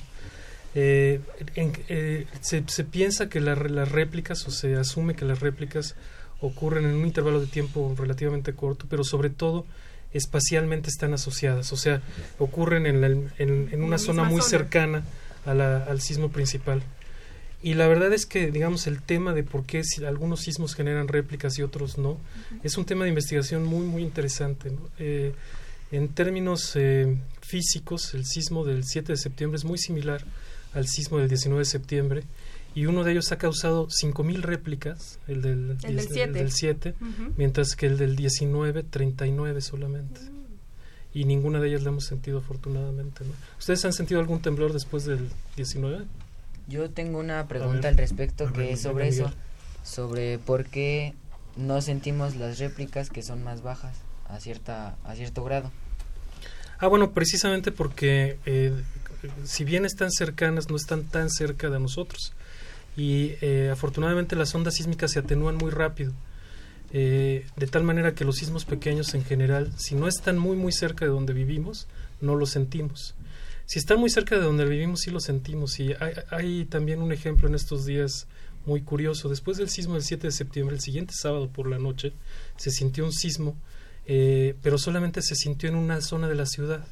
Eh, en- eh, se, se piensa que la las réplicas, o se asume que las réplicas ocurren en un intervalo de tiempo relativamente corto, pero sobre todo espacialmente están asociadas, o sea, ocurren en, la- en- en una zona muy zona. cercana a la- al sismo principal. Y la verdad es que, digamos, el tema de por qué si algunos sismos generan réplicas y otros no, es un tema de investigación muy, muy interesante. ¿no? Eh, en términos eh, físicos, el sismo del 7 de septiembre es muy similar al sismo del 19 de septiembre y uno de ellos ha causado 5.000 réplicas, el del, El del 10 siete. del 7, Ujú. mientras que el del 19, 39 solamente. Y ninguna de ellas la hemos sentido afortunadamente. ¿no? ¿Ustedes han sentido algún temblor después del 19? Yo tengo una pregunta ver, al respecto que es sobre eso, sobre por qué no sentimos las réplicas que son más bajas a cierta a cierto grado. Ah, bueno, precisamente porque eh, si bien están cercanas, no están tan cerca de nosotros. Y eh, afortunadamente las ondas sísmicas se atenúan muy rápido. Eh, de tal manera que los sismos pequeños en general, si no están muy muy cerca de donde vivimos, no los sentimos. Si están muy cerca de donde vivimos, sí los sentimos. Y hay, también un ejemplo en estos días muy curioso. Después del sismo del 7 de septiembre, el siguiente sábado por la noche, se sintió un sismo, eh, pero solamente se sintió en una zona de la ciudad,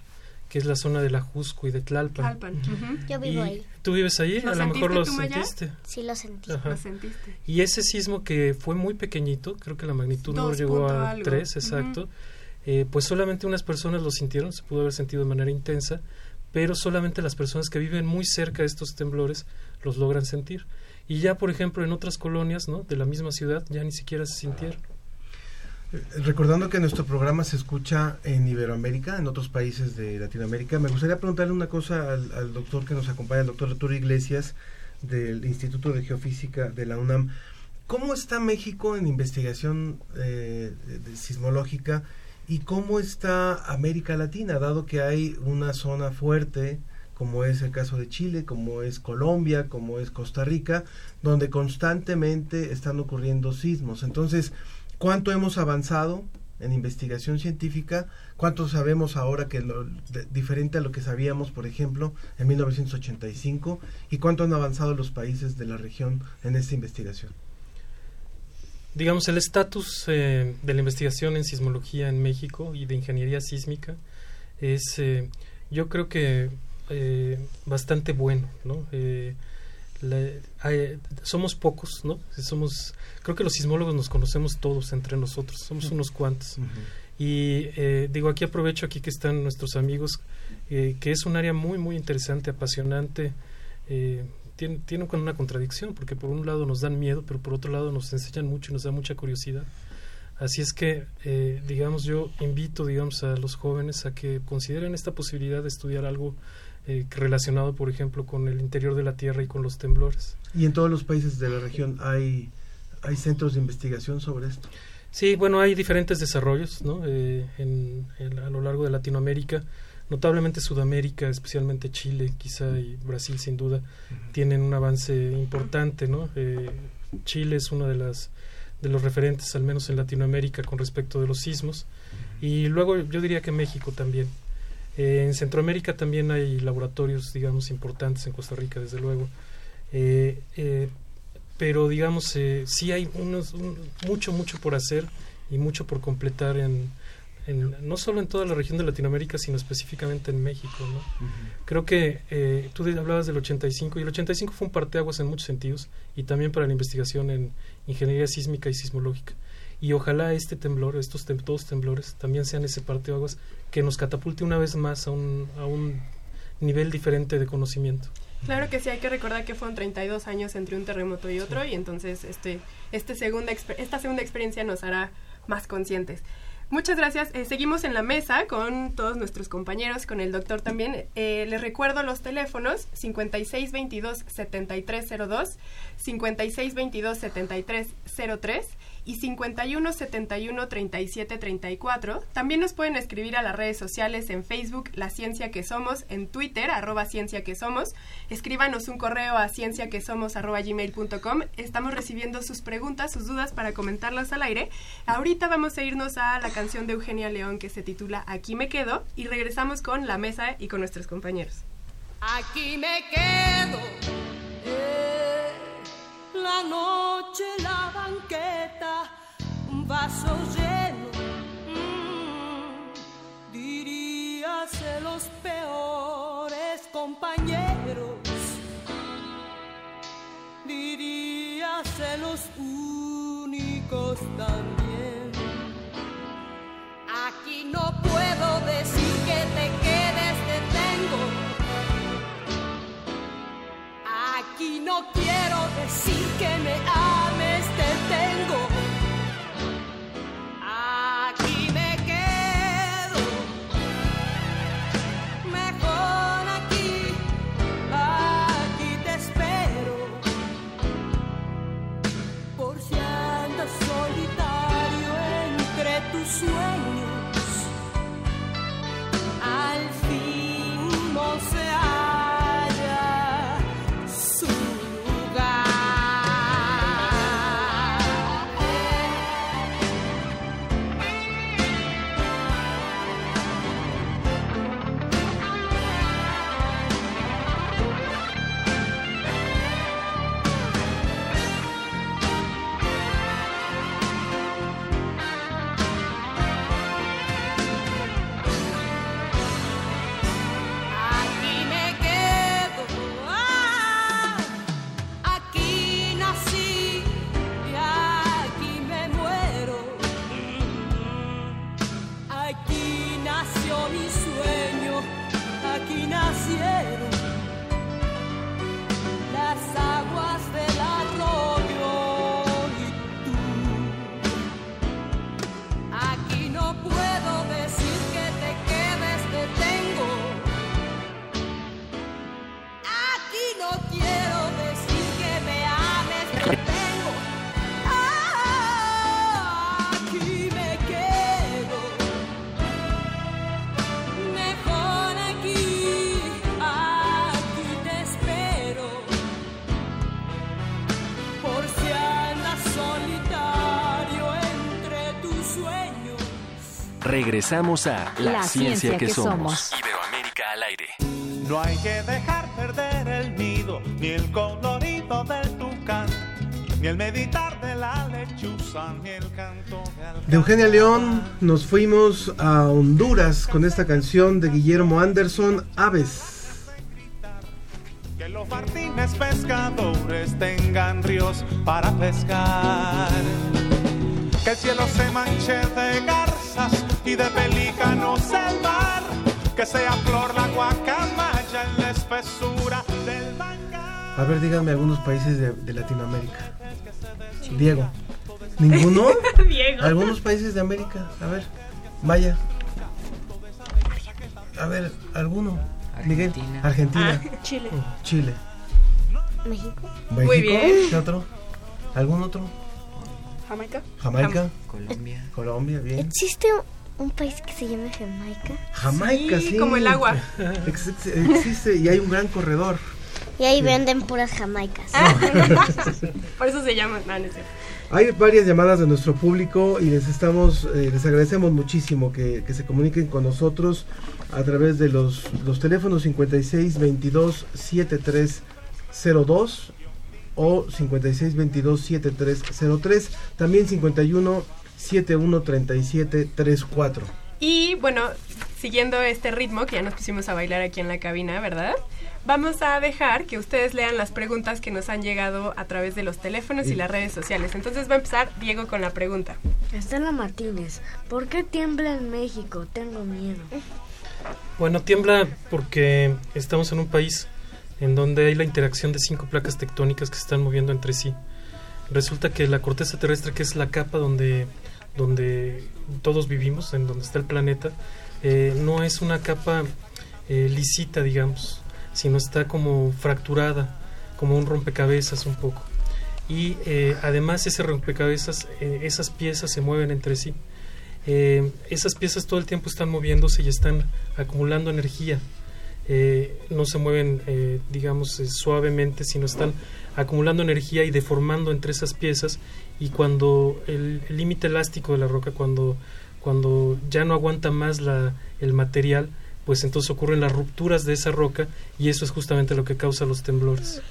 que es la zona de la Jusco y de Tlalpan. Yo vivo Y- ahí. ¿Tú vives ahí? ¿Lo A lo mejor lo sentiste. Sí, lo sentí. Ajá. Lo sentiste. Y ese sismo que fue muy pequeñito, creo que la magnitud no llegó a algo. tres, exacto, eh, pues solamente unas personas lo sintieron, se pudo haber sentido de manera intensa, pero solamente las personas que viven muy cerca de estos temblores los logran sentir. Y ya, por ejemplo, en otras colonias ¿no? de la misma ciudad ya ni siquiera se sintieron. Recordando que nuestro programa se escucha en Iberoamérica, en otros países de Latinoamérica, me gustaría preguntarle una cosa al, doctor que nos acompaña, el doctor Arturo Iglesias, del Instituto de Geofísica de la UNAM. ¿Cómo está México en investigación eh, sismológica y cómo está América Latina, dado que hay una zona fuerte, como es el caso de Chile, como es Colombia, como es Costa Rica, donde constantemente están ocurriendo sismos? Entonces, ¿cuánto hemos avanzado en investigación científica? ¿Cuánto sabemos ahora que lo diferente a lo que sabíamos, por ejemplo, en 1985? ¿Y cuánto han avanzado los países de la región en esta investigación? Digamos, el estatus eh, de la investigación en sismología en México y de ingeniería sísmica es, eh, yo creo que eh, bastante bueno, ¿no? Hay- somos pocos, ¿no? Somos, creo que los sismólogos nos conocemos todos entre nosotros, somos unos cuantos. Y eh, digo, aquí aprovecho aquí que están nuestros amigos, eh, que es un área muy, muy interesante, apasionante. eh, tiene, tiene una contradicción, porque por un lado nos dan miedo, pero por otro lado nos enseñan mucho y nos da mucha curiosidad. Así es que, eh, digamos, yo invito, digamos, a los jóvenes a que consideren esta posibilidad de estudiar algo eh, relacionado, por ejemplo, con el interior de la Tierra y con los temblores. ¿Y en todos los países de la región hay, hay centros de investigación sobre esto? Sí, bueno, hay diferentes desarrollos ¿no? Eh, en, en- a lo largo de Latinoamérica, notablemente Sudamérica, especialmente Chile, quizá y Brasil sin duda, tienen un avance importante. ¿no? Eh, Chile es uno de, las, de los referentes, al menos en Latinoamérica, con respecto de los sismos. Y luego yo diría que México también. Eh, en Centroamérica también hay laboratorios, digamos, importantes, en Costa Rica, desde luego. Eh, eh, pero digamos eh, sí hay unos un- mucho mucho por hacer y mucho por completar en, en- no solo en toda la región de Latinoamérica sino específicamente en México ¿no? creo que eh, tú hablabas del 85 y el 85 fue un parteaguas en muchos sentidos y también para la investigación en ingeniería sísmica y sismológica y ojalá este temblor, estos tem todos temblores también sean ese parteaguas que nos catapulte una vez más a un, a un nivel diferente de conocimiento. Claro que sí, hay que recordar que fueron 32 años entre un terremoto y otro y entonces este, este segunda esta segunda experiencia nos hará más conscientes. Muchas gracias. Eh, seguimos en la mesa con todos nuestros compañeros, con el doctor también. Eh, les recuerdo los teléfonos 5622-7302, 5622-7303 y 51 71 37 34. También nos pueden escribir a las redes sociales en Facebook La Ciencia que Somos, en Twitter arroba Ciencia que Somos. Escríbanos un correo a ciencia que somos arroba gmail.com. Estamos recibiendo sus preguntas, sus dudas para comentarlas al aire. Ahorita vamos a irnos a la canción de Eugenia León que se titula Aquí me quedo y regresamos con la mesa y con nuestros compañeros. Aquí me quedo. eh, la noche, la banqueta, un vaso lleno. mm, diríase los peores compañeros. Diríase los únicos también. Aquí no puedo decir que te quedes, te tengo. Aquí no quiero decir que me ames, te tengo. Aquí me quedo. Mejor aquí, aquí te espero. Por si andas solitario entre tus sueños. Regresamos a La, La ciencia, ciencia que, que somos. somos. Iberoamérica al aire. No hay que dejar perder el nido, ni el colorido del tucán, ni el meditar de la lechuza, ni el canto de De Eugenia León nos fuimos a Honduras con esta canción de Guillermo Anderson, Aves. Que los martines pescadores tengan ríos para pescar. Que el cielo se manche de garzas y de pelícanos el mar. Que sea flor la guacamaya en la espesura del manga. A ver, díganme algunos países de, de Latinoamérica. Diego. ¿Ninguno? Diego. Algunos países de América. A ver, vaya. A ver, alguno. Miguel. Argentina. Ah, Chile. Oh, Chile. México. ¿México? Muy bien. ¿Qué otro? ¿Algún otro? Jamaica. Jamaica. Colombia. Colombia, bien. ¿Existe un, país que se llama Jamaica? Jamaica, sí. Sí, como el agua. Ex- ex- Existe y hay un gran corredor. Y ahí venden puras jamaicas. Por eso se llama. no, no es cierto. Hay varias llamadas de nuestro público y les estamos, eh, les agradecemos muchísimo que, que se comuniquen con nosotros a través de los, los teléfonos 56 22 73 02 o 56 22 73 03, también 51 71 37 34. Y bueno, siguiendo este ritmo que ya nos pusimos a bailar aquí en la cabina, ¿verdad? vamos a dejar que ustedes lean las preguntas que nos han llegado a través de los teléfonos y las redes sociales. Entonces va a empezar Diego con la pregunta. Estela Martínez, ¿por qué tiembla en México? Tengo miedo. Bueno, tiembla porque estamos en un país en donde hay la interacción de cinco placas tectónicas que se están moviendo entre sí. Resulta que la corteza terrestre, que es la capa donde, donde todos vivimos, en donde está el planeta, eh, no es una capa eh, lisita, digamos, sino está como fracturada, como un rompecabezas un poco. Y eh, además ese rompecabezas, eh, esas piezas se mueven entre sí. Eh, esas piezas todo el tiempo están moviéndose y están acumulando energía. No se mueven, digamos, suavemente, sino están acumulando energía y deformando entre esas piezas. Y cuando el límite elástico de la roca, cuando, cuando ya no aguanta más la, el material, pues entonces ocurren las rupturas de esa roca y eso es justamente lo que causa los temblores.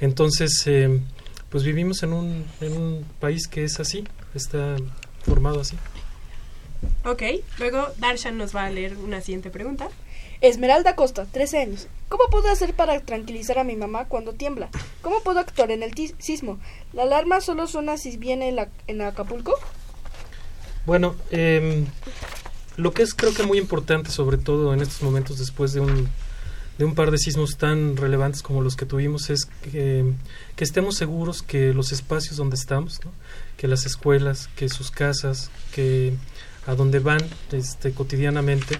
Entonces, eh, pues vivimos en un, en un país que es así, está formado así. Ok, luego Darshan nos va a leer una siguiente pregunta. Esmeralda Costa, 13 años. ¿Cómo puedo hacer para tranquilizar a mi mamá cuando tiembla? ¿Cómo puedo actuar en el sismo? ¿La alarma solo suena si viene en, la- en Acapulco? Bueno, em, lo que es creo que muy importante, sobre todo en estos momentos después de un, de un par de sismos tan relevantes como los que tuvimos, es que, que estemos seguros que los espacios donde estamos, ¿no? que las escuelas, que sus casas, que a donde van este, cotidianamente,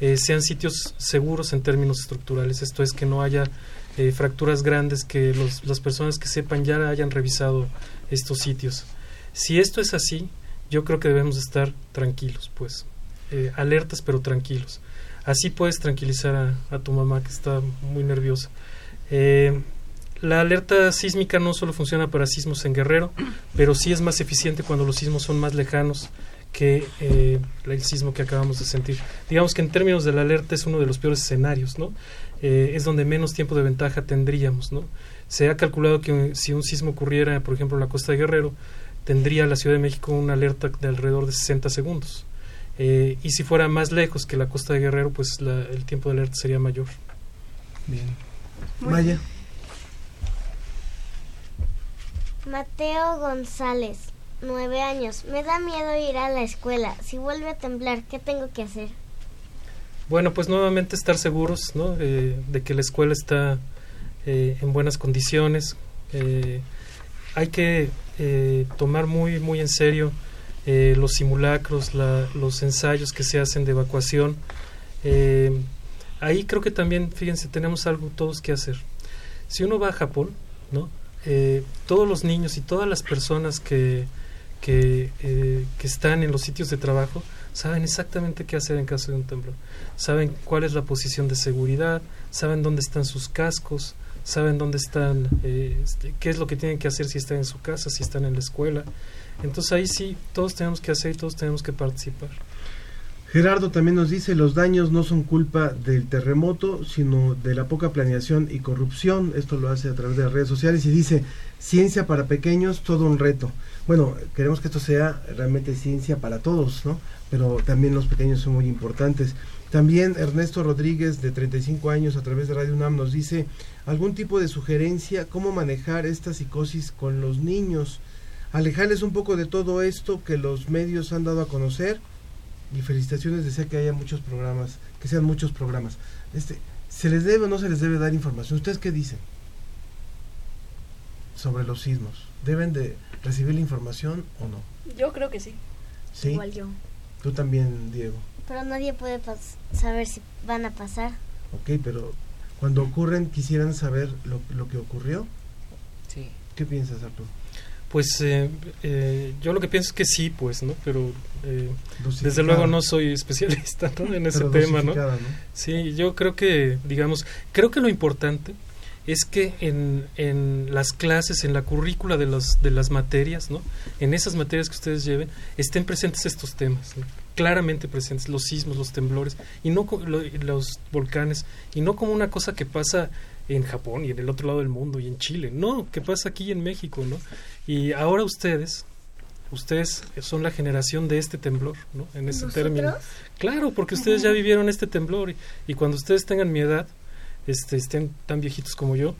eh, sean sitios seguros en términos estructurales. Esto es que no haya eh, fracturas grandes, que los- las personas que sepan ya hayan revisado estos sitios. Si esto es así, yo creo que debemos estar tranquilos, pues, eh, alertas pero tranquilos. Así puedes tranquilizar a, a tu mamá que está muy nerviosa. La alerta sísmica no solo funciona para sismos en Guerrero, pero sí es más eficiente cuando los sismos son más lejanos que eh, el sismo que acabamos de sentir. Digamos que en términos de la alerta es uno de los peores escenarios, ¿no? Eh, es donde menos tiempo de ventaja tendríamos, ¿no? Se ha calculado que eh, si un sismo ocurriera, por ejemplo, en la costa de Guerrero, tendría la Ciudad de México una alerta de alrededor de 60 segundos. Eh, y si fuera más lejos que la costa de Guerrero, pues la- el tiempo de alerta sería mayor. Bien. Maya. Mateo González, nueve años. Me da miedo ir a la escuela. Si vuelve a temblar, ¿qué tengo que hacer? Bueno, pues nuevamente estar seguros ¿no? Eh, de que la escuela está eh, en buenas condiciones. Eh, hay que eh, tomar muy, muy en serio eh, los simulacros, la- los ensayos que se hacen de evacuación. Eh, ahí creo que también, fíjense, tenemos algo todos que hacer. Si uno va a Japón, ¿no? Eh, todos los niños y todas las personas que, que, eh, que están en los sitios de trabajo saben exactamente qué hacer en caso de un temblor. Saben cuál es la posición de seguridad, saben dónde están sus cascos, saben dónde están, eh, este, qué es lo que tienen que hacer si están en su casa, si están en la escuela. Entonces ahí sí, todos tenemos que hacer y todos tenemos que participar. Gerardo también nos dice, los daños no son culpa del terremoto, sino de la poca planeación y corrupción. Esto lo hace a través de las redes sociales y dice, ciencia para pequeños, todo un reto. Bueno, queremos que esto sea realmente ciencia para todos, ¿no? Pero también los pequeños son muy importantes. También Ernesto Rodríguez, de 35 años, a través de Radio UNAM, nos dice algún tipo de sugerencia, cómo manejar esta psicosis con los niños, alejarles un poco de todo esto que los medios han dado a conocer y felicitaciones, desea que haya muchos programas, que sean muchos programas. Este, ¿Se les debe o no se les debe dar información? ¿Ustedes qué dicen sobre los sismos? ¿Deben de recibir la información o no? Yo creo que sí. ¿Sí? Igual yo. Tú también, Diego. Pero nadie puede saber si van a pasar. Ok, pero cuando ocurren, ¿quisieran saber lo, lo que ocurrió? Sí. ¿Qué piensas, Arturo? Pues eh, eh, yo lo que pienso es que sí, pues, ¿no? Pero eh, desde luego no soy especialista ¿no? en ese Pero tema, ¿no? Sí, yo creo que, digamos, creo que lo importante es que en, en las clases, en la currícula de, los, de las materias, ¿no? En esas materias que ustedes lleven, estén presentes estos temas, ¿no? claramente presentes, los sismos, los temblores, y no lo- los volcanes, y no como una cosa que pasa en Japón y en el otro lado del mundo y en Chile, no, que pasa aquí en México, ¿no? Y ahora ustedes, ustedes son la generación de este temblor, ¿no? En ese ¿Nosotros? término. Claro, porque ustedes ya vivieron este temblor y, y cuando ustedes tengan mi edad, este, estén tan viejitos como yo,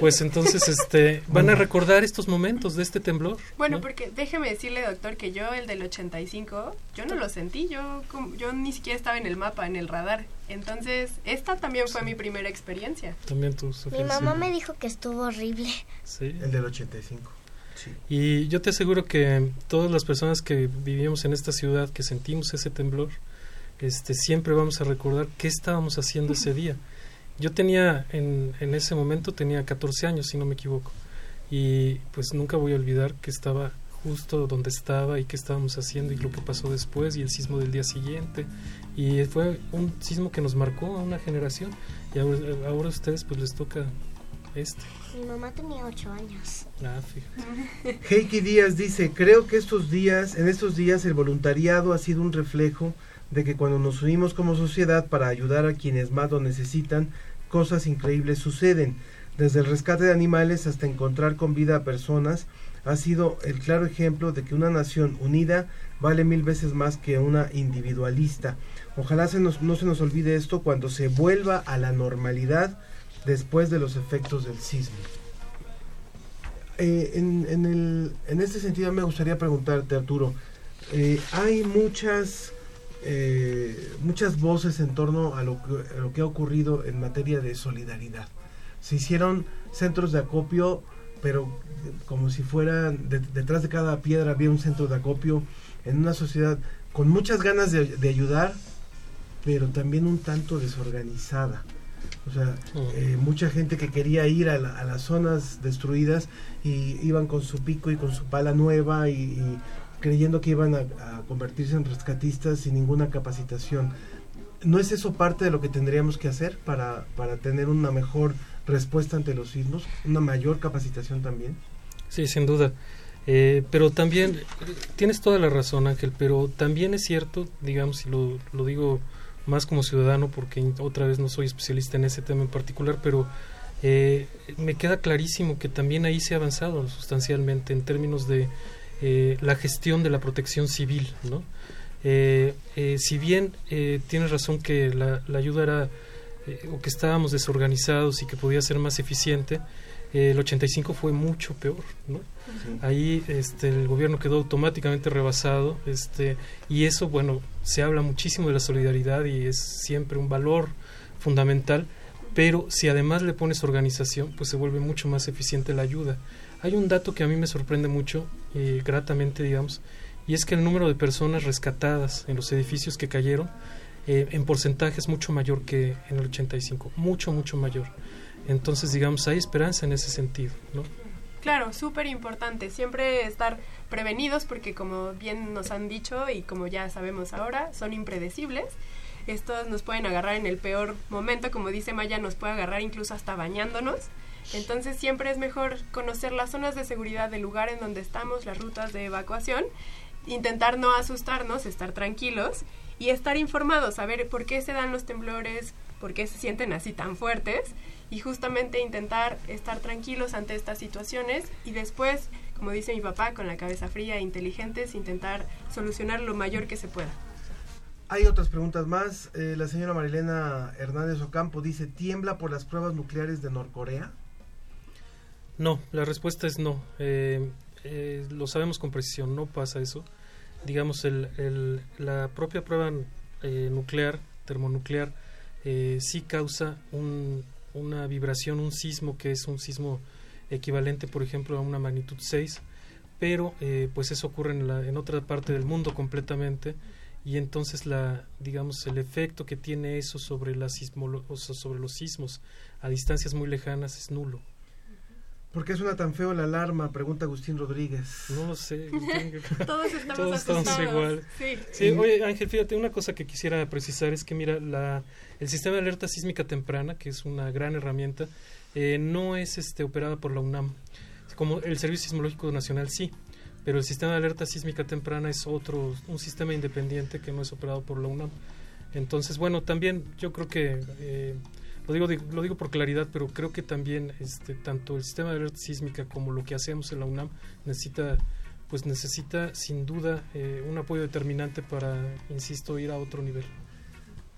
pues entonces este, van a recordar estos momentos de este temblor. Bueno, ¿no? porque déjeme decirle, doctor, que yo el del 85, yo no lo sentí, yo, yo ni siquiera estaba en el mapa, en el radar. Entonces, esta también fue mi primera experiencia. También tú, Sofía, Mi mamá sí. me dijo que estuvo horrible. Sí. El del 85. Y yo te aseguro que todas las personas que vivimos en esta ciudad, que sentimos ese temblor, este, siempre vamos a recordar qué estábamos haciendo ese día. Yo tenía, en, en ese momento tenía 14 años, si no me equivoco, y pues nunca voy a olvidar que estaba justo donde estaba y qué estábamos haciendo y lo que pasó después y el sismo del día siguiente. Y fue un sismo que nos marcó a una generación y ahora, ahora a ustedes pues les toca este. Mi mamá tenía ocho años. Ah, fíjate. Heiki Díaz dice, creo que estos días, en estos días el voluntariado ha sido un reflejo de que cuando nos unimos como sociedad para ayudar a quienes más lo necesitan, cosas increíbles suceden. Desde el rescate de animales hasta encontrar con vida a personas, ha sido el claro ejemplo de que una nación unida vale mil veces más que una individualista. Ojalá se nos- no se nos olvide esto cuando se vuelva a la normalidad después de los efectos del sismo. Eh, en, en, el, en este sentido me gustaría preguntarte, Arturo, eh, hay muchas, eh, muchas voces en torno a lo, que, a lo que ha ocurrido en materia de solidaridad. Se hicieron centros de acopio, pero como si fueran, de- detrás de cada piedra había un centro de acopio en una sociedad con muchas ganas de, de ayudar, pero también un tanto desorganizada. O sea, eh, mucha gente que quería ir a, la- a las zonas destruidas y iban con su pico y con su pala nueva y, y creyendo que iban a, a convertirse en rescatistas sin ninguna capacitación. ¿No es eso parte de lo que tendríamos que hacer para, para tener una mejor respuesta ante los sismos? ¿Una mayor capacitación también? Sí, sin duda. Eh, pero también, tienes toda la razón, Ángel, pero también es cierto, digamos, y lo, lo digo más como ciudadano, porque otra vez no soy especialista en ese tema en particular, pero eh, me queda clarísimo que también ahí se ha avanzado sustancialmente en términos de eh, la gestión de la protección civil, ¿no? Eh, eh, si bien eh, tienes razón que la, la ayuda era eh, o que estábamos desorganizados y que podía ser más eficiente, el 85 fue mucho peor, ¿no? Ahí este, el gobierno quedó automáticamente rebasado este, y eso, bueno, se habla muchísimo de la solidaridad y es siempre un valor fundamental, pero si además le pones organización, pues se vuelve mucho más eficiente la ayuda. Hay un dato que a mí me sorprende mucho, eh, gratamente, digamos, y es que el número de personas rescatadas en los edificios que cayeron eh, en porcentaje es mucho mayor que en el 85, mucho, mucho mayor. Entonces, digamos, hay esperanza en ese sentido, ¿no? Claro, súper importante. Siempre estar prevenidos porque como bien nos han dicho y como ya sabemos ahora, son impredecibles. Estos nos pueden agarrar en el peor momento, como dice Maya, nos puede agarrar incluso hasta bañándonos. Entonces siempre es mejor conocer las zonas de seguridad del lugar en donde estamos, las rutas de evacuación, intentar no asustarnos, estar tranquilos y estar informados, saber por qué se dan los temblores, por qué se sienten así tan fuertes y justamente intentar estar tranquilos ante estas situaciones y después, como dice mi papá, con la cabeza fría e inteligentes, intentar solucionar lo mayor que se pueda. Hay otras preguntas más. Eh, la señora Marilena Hernández Ocampo dice, ¿tiembla por las pruebas nucleares de Norcorea? No, la respuesta es no. Eh, eh, lo sabemos con precisión, no pasa eso. Digamos, el, el- la propia prueba eh, nuclear, termonuclear, eh, sí causa un- una vibración, un sismo que es un sismo equivalente, por ejemplo, a una magnitud 6, pero eh, pues eso ocurre en, la, en otra parte del mundo completamente y entonces la digamos el efecto que tiene eso sobre la sismolo- o sea, sobre los sismos a distancias muy lejanas es nulo. ¿Por qué suena tan feo la alarma? Pregunta Agustín Rodríguez. No lo sé. Todos estamos Todos estamos igual. Sí. Sí, oye Ángel, fíjate, una cosa que quisiera precisar es que mira, la, el sistema de alerta sísmica temprana, que es una gran herramienta, eh, no es este operada por la UNAM. Como el Servicio Sismológico Nacional sí, pero el sistema de alerta sísmica temprana es otro, un sistema independiente que no es operado por la UNAM. Entonces, bueno, también yo creo que eh, lo digo di- lo digo por claridad, pero creo que también este tanto el sistema de alerta sísmica como lo que hacemos en la UNAM necesita pues necesita sin duda eh, un apoyo determinante para, insisto, ir a otro nivel.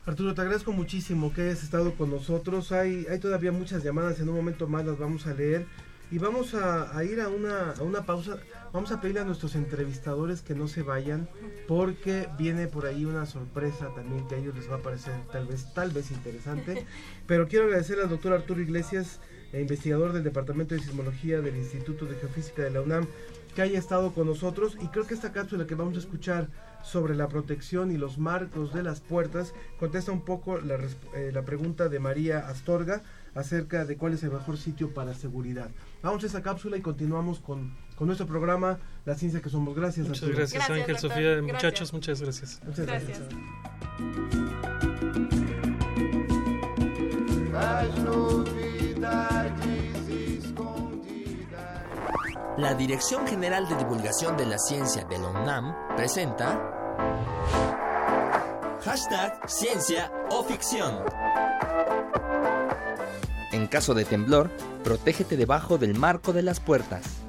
Arturo, te agradezco muchísimo que hayas estado con nosotros. Hay, hay todavía muchas llamadas, en un momento más las vamos a leer. Y vamos a, a ir a una, a una pausa. Vamos a pedirle a nuestros entrevistadores que no se vayan, porque viene por ahí una sorpresa también que a ellos les va a parecer tal vez, tal vez interesante. Pero quiero agradecer al doctor Arturo Iglesias, investigador del Departamento de Sismología del Instituto de Geofísica de la UNAM, que haya estado con nosotros. Y creo que esta cápsula que vamos a escuchar sobre la protección y los marcos de las puertas contesta un poco la, eh, la pregunta de María Astorga acerca de cuál es el mejor sitio para seguridad. Vamos a esa cápsula y continuamos con, con nuestro programa La Ciencia que Somos. Gracias, Muchas Arturo. gracias, Ángel, Sofía, muchachos, muchas gracias. Muchas gracias. La Dirección General de Divulgación de la Ciencia de la UNAM presenta Hashtag Ciencia o Ficción. En caso de temblor, protégete debajo del marco de las puertas.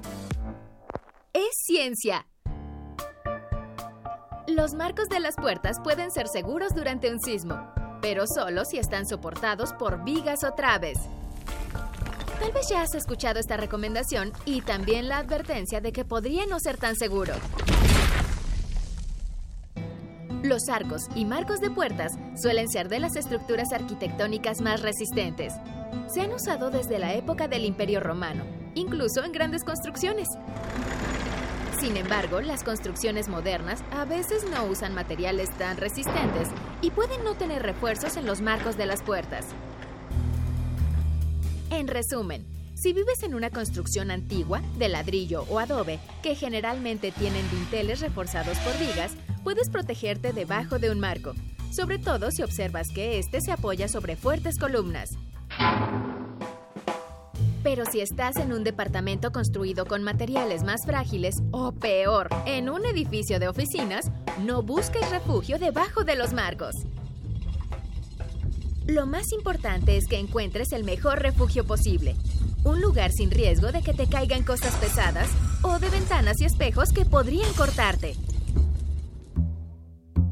Es ciencia. Los marcos de las puertas pueden ser seguros durante un sismo, pero solo si están soportados por vigas o traves. Tal vez ya has escuchado esta recomendación y también la advertencia de que podría no ser tan seguro. Los arcos y marcos de puertas suelen ser de las estructuras arquitectónicas más resistentes. Se han usado desde la época del Imperio Romano, incluso en grandes construcciones. Sin embargo, las construcciones modernas a veces no usan materiales tan resistentes y pueden no tener refuerzos en los marcos de las puertas. En resumen, si vives en una construcción antigua, de ladrillo o adobe, que generalmente tienen dinteles reforzados por vigas, puedes protegerte debajo de un marco, sobre todo si observas que éste se apoya sobre fuertes columnas. Pero si estás en un departamento construido con materiales más frágiles o peor, en un edificio de oficinas, no busques refugio debajo de los marcos. Lo más importante es que encuentres el mejor refugio posible. Un lugar sin riesgo de que te caigan cosas pesadas o de ventanas y espejos que podrían cortarte.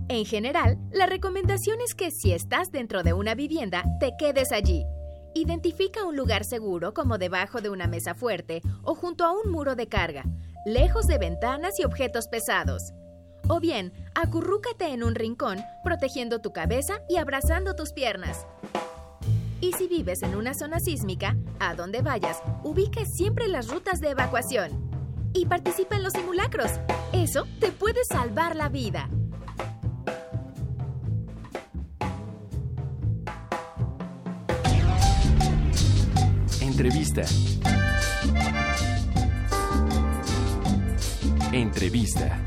En general, la recomendación es que si estás dentro de una vivienda, te quedes allí. Identifica un lugar seguro como debajo de una mesa fuerte o junto a un muro de carga, lejos de ventanas y objetos pesados. O bien, acurrúcate en un rincón, protegiendo tu cabeza y abrazando tus piernas. Y si vives en una zona sísmica, a donde vayas, ubique siempre las rutas de evacuación. Y participa en los simulacros. Eso te puede salvar la vida. Entrevista. Entrevista.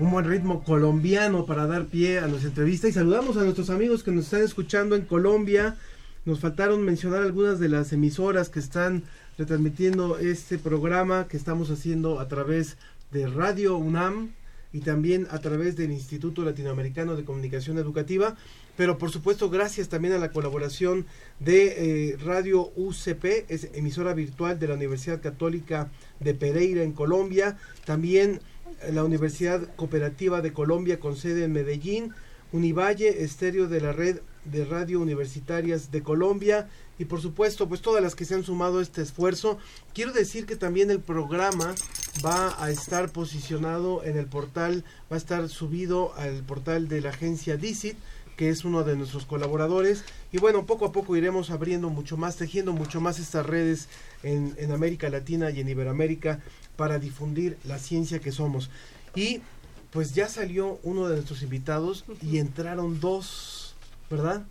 Un buen ritmo colombiano para dar pie a nuestra entrevista y saludamos a nuestros amigos que nos están escuchando en Colombia. Nos faltaron mencionar algunas de las emisoras que están retransmitiendo este programa que estamos haciendo a través de Radio UNAM y también a través del Instituto Latinoamericano de Comunicación Educativa, pero por supuesto gracias también a la colaboración de eh, Radio UCP, es emisora virtual de la Universidad Católica de Pereira en Colombia, también eh, la Universidad Cooperativa de Colombia con sede en Medellín, Univalle, estéreo de la red de radio universitarias de Colombia. Y por supuesto pues todas las que se han sumado a este esfuerzo. Quiero decir que también el programa va a estar posicionado en el portal, va a estar subido al portal de la agencia DICIT que es uno de nuestros colaboradores. Y bueno poco a poco iremos abriendo mucho más tejiendo mucho más estas redes en, en América Latina y en Iberoamérica para difundir la ciencia que somos. Y pues ya salió uno de nuestros invitados y entraron dos, ¿verdad?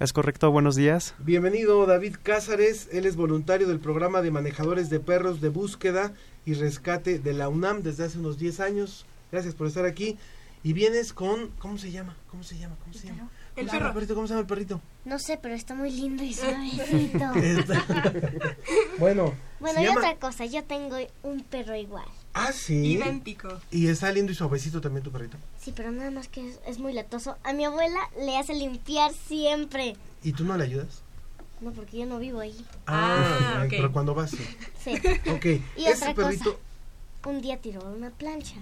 Es correcto, buenos días. Bienvenido David Cázares, él es voluntario del programa de manejadores de perros de búsqueda y rescate de la UNAM desde hace unos 10 años. Gracias por estar aquí. Y vienes con, ¿cómo se llama? ¿Cómo se llama? ¿Cómo se llama? El ¿Cómo se llama perro. perrito? ¿Cómo se llama el perrito? No sé, pero está muy lindo y suavecito. bueno, bueno, y llama- otra cosa, yo tengo un perro igual. Ah, sí. Idéntico. Y está lindo y suavecito también tu perrito. Sí, pero nada más que es, es muy latoso. A mi abuela le hace limpiar siempre. ¿Y tú no le ayudas? No, porque yo no vivo ahí. Ah, ok. pero cuando vas sí. Sí. Ok, Y ese otra perrito, cosa, un día tiró una plancha.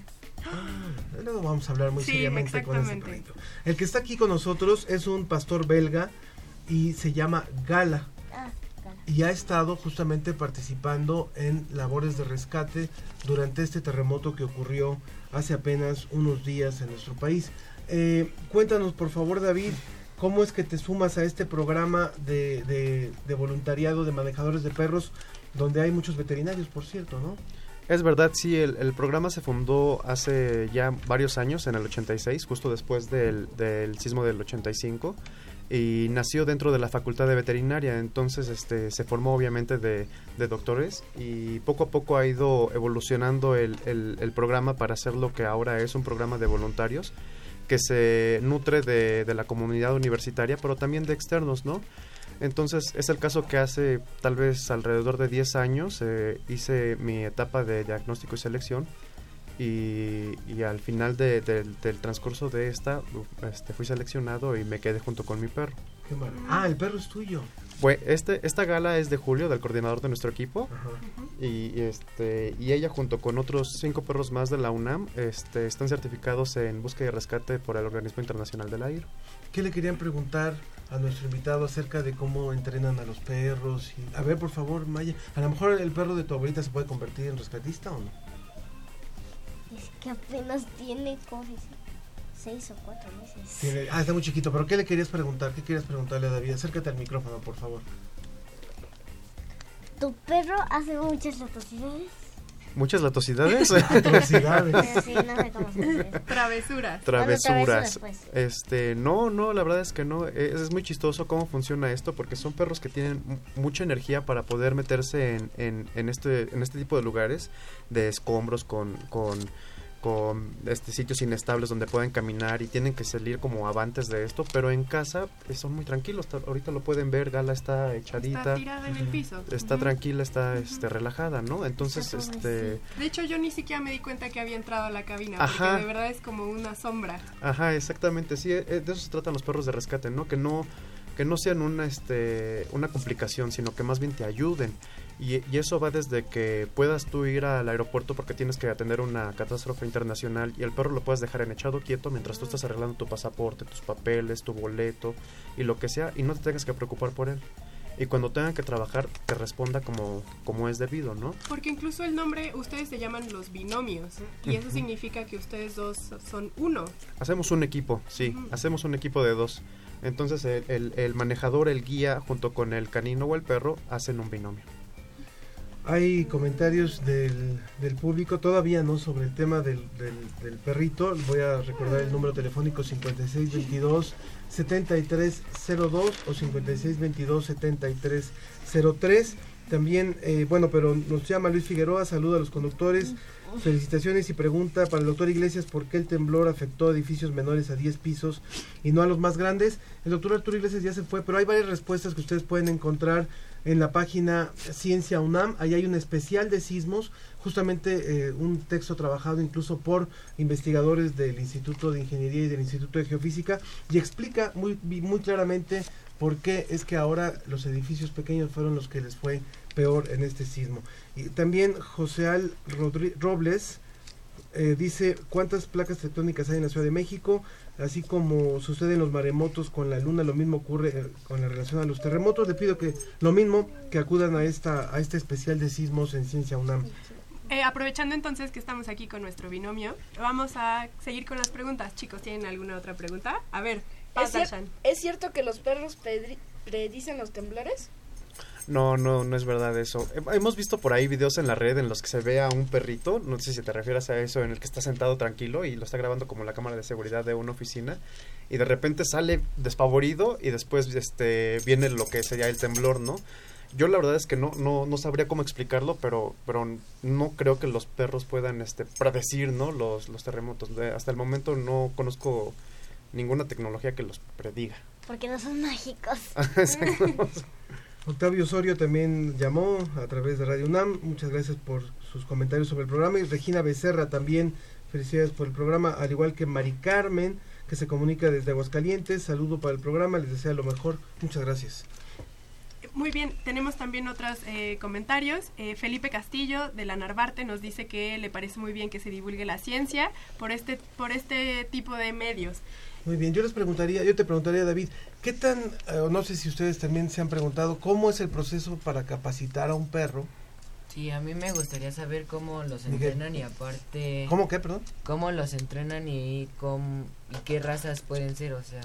Ah, luego vamos a hablar muy Sí, seriamente con este perrito. El que está aquí con nosotros es un pastor belga y se llama Gala. Ah, Y ha estado justamente participando en labores de rescate durante este terremoto que ocurrió hace apenas unos días en nuestro país. Eh, cuéntanos, por favor, David, cómo es que te sumas a este programa de, de- voluntariado de manejadores de perros, donde hay muchos veterinarios, por cierto, ¿no? Es verdad, sí, el, el programa se fundó hace ya varios años, en el 86, justo después del, del sismo del 85, y nació dentro de la Facultad de Veterinaria, entonces este, se formó obviamente de, de doctores y poco a poco ha ido evolucionando el, el- programa para hacer lo que ahora es un programa de voluntarios que se nutre de, de la comunidad universitaria, pero también de externos, ¿no? Entonces es el caso que hace tal vez alrededor de 10 años eh, hice mi etapa de diagnóstico y selección y, y al final de- del- del transcurso de esta este, fui seleccionado y me quedé junto con mi perro. Qué mar- Ah, el perro es tuyo. Fue, este, esta gala es de Julio, del coordinador de nuestro equipo. Y, y, este, y ella junto con otros cinco perros más de la UNAM este, están certificados en búsqueda y rescate por el Organismo Internacional del Aire. ¿Qué le querían preguntar a nuestro invitado acerca de cómo entrenan a los perros? Y, a ver, por favor, Maya, a lo mejor el perro de tu abuelita se puede convertir en rescatista o no? Que apenas tiene como seis o cuatro meses. Tiene- ah, está muy chiquito, pero ¿qué le querías preguntar? ¿Qué querías preguntarle a David? Acércate al micrófono, por favor. ¿Tu perro hace muchas locuciones? Muchas latosidades. Pero sí, no sé cómo se dice. Travesuras. Travesuras. pues. Este, no, no, la verdad es que no. Es, es muy chistoso cómo funciona esto porque son perros que tienen mu- mucha energía para poder meterse en, en, en este, en este tipo de lugares de escombros con, con, con este, sitios inestables donde pueden caminar y tienen que salir como avantes de esto, pero en casa eh, son muy tranquilos. Ta- Ahorita lo pueden ver, Gala está echadita. Está tirada en el piso. Está tranquila, está este, relajada, ¿no? Entonces, este... De hecho, yo ni siquiera me di cuenta que había entrado a la cabina, Ajá. porque de verdad es como una sombra. Ajá, exactamente, sí, eh, de eso se tratan los perros de rescate, ¿no? Que no que no sean una este una complicación, sino que más bien te ayuden. Y, y eso va desde que puedas tú ir al aeropuerto porque tienes que atender una catástrofe internacional y el perro lo puedes dejar en echado quieto mientras tú estás arreglando tu pasaporte, tus papeles, tu boleto y lo que sea y no te tengas que preocupar por él. Y cuando tengan que trabajar te responda como, como es debido, ¿no? Porque incluso el nombre, ustedes se llaman los binomios, y eso significa que ustedes dos son uno. Hacemos un equipo, sí, hacemos un equipo de dos. Entonces el, el- el manejador, el guía, junto con el canino o el perro, hacen un binomio. Hay comentarios del, del público, todavía no, sobre el tema del, del, perrito. Voy a recordar el número telefónico 5622-7302 o 5622-7303. También, eh, bueno, pero nos llama Luis Figueroa, saluda a los conductores, felicitaciones y pregunta para el doctor Iglesias por qué el temblor afectó a edificios menores a 10 pisos y no a los más grandes. El doctor Arturo Iglesias ya se fue, pero hay varias respuestas que ustedes pueden encontrar en la página Ciencia UNAM. Ahí hay un especial de sismos, justamente eh, un texto trabajado incluso por investigadores del Instituto de Ingeniería y del Instituto de Geofísica y explica muy, muy claramente por qué es que ahora los edificios pequeños fueron los que les fue peor en este sismo. Y también José Al Robles eh, dice cuántas placas tectónicas hay en la Ciudad de México, así como sucede en los maremotos con la luna, lo mismo ocurre eh, con la relación a los terremotos. Le pido que lo mismo que acudan a esta a este especial de sismos en Ciencia UNAM. Eh, aprovechando entonces que estamos aquí con nuestro binomio, vamos a seguir con las preguntas. Chicos, ¿tienen alguna otra pregunta? A ver, ¿Es, cier-. ¿Es cierto que los perros predicen los temblores? No, no, no es verdad eso. He- Hemos visto por ahí videos en la red en los que se ve a un perrito, no sé si te refieres a eso, en el que está sentado tranquilo y lo está grabando como la cámara de seguridad de una oficina y de repente sale despavorido y después este viene lo que sería el temblor, ¿no? Yo la verdad es que no, no, no sabría cómo explicarlo, pero, pero no creo que los perros puedan este, predecir ¿no? los, los terremotos. De- hasta el momento no conozco ninguna tecnología que los prediga. Porque no son mágicos. Octavio Osorio también llamó a través de Radio UNAM. Muchas gracias por sus comentarios sobre el programa. Y Regina Becerra también, felicidades por el programa, al igual que Mari Carmen, que se comunica desde Aguascalientes. Saludo para el programa, les desea lo mejor. Muchas gracias. Muy bien, tenemos también otros eh, comentarios. Eh, Felipe Castillo de la Narvarte nos dice que le parece muy bien que se divulgue la ciencia por este, por este tipo de medios. Muy bien, yo les preguntaría, yo te preguntaría, David, ¿qué tan, eh, o no sé si ustedes también se han preguntado, cómo es el proceso para capacitar a un perro? Sí, a mí me gustaría saber cómo los Miguel. entrenan y aparte... ¿Cómo qué, perdón? ¿Cómo los entrenan y, cómo, y qué razas pueden ser? O sea,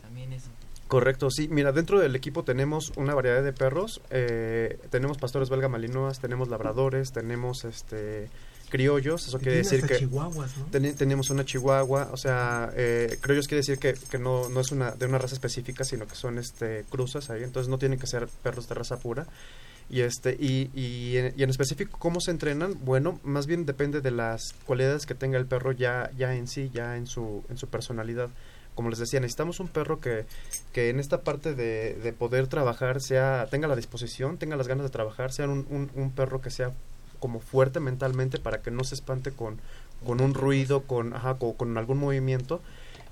también eso. Correcto, sí. Mira, dentro del equipo tenemos una variedad de perros. eh, tenemos pastores belga malinois, tenemos labradores, tenemos este criollos. Eso quiere decir que chihuahuas, ¿no? tenemos una chihuahua. O sea, eh, criollos quiere decir que, que no, no es una de una raza específica, sino que son este cruzas ahí. Entonces no tienen que ser perros de raza pura. Y este y, y, en, y en específico cómo se entrenan, bueno, más bien depende de las cualidades que tenga el perro ya ya en sí, ya en su en su personalidad. Como les decía, necesitamos un perro que, que en esta parte de, de poder trabajar sea tenga la disposición, tenga las ganas de trabajar, sea un, un, un perro que sea como fuerte mentalmente para que no se espante con, con un ruido, con, ajá, con, con algún movimiento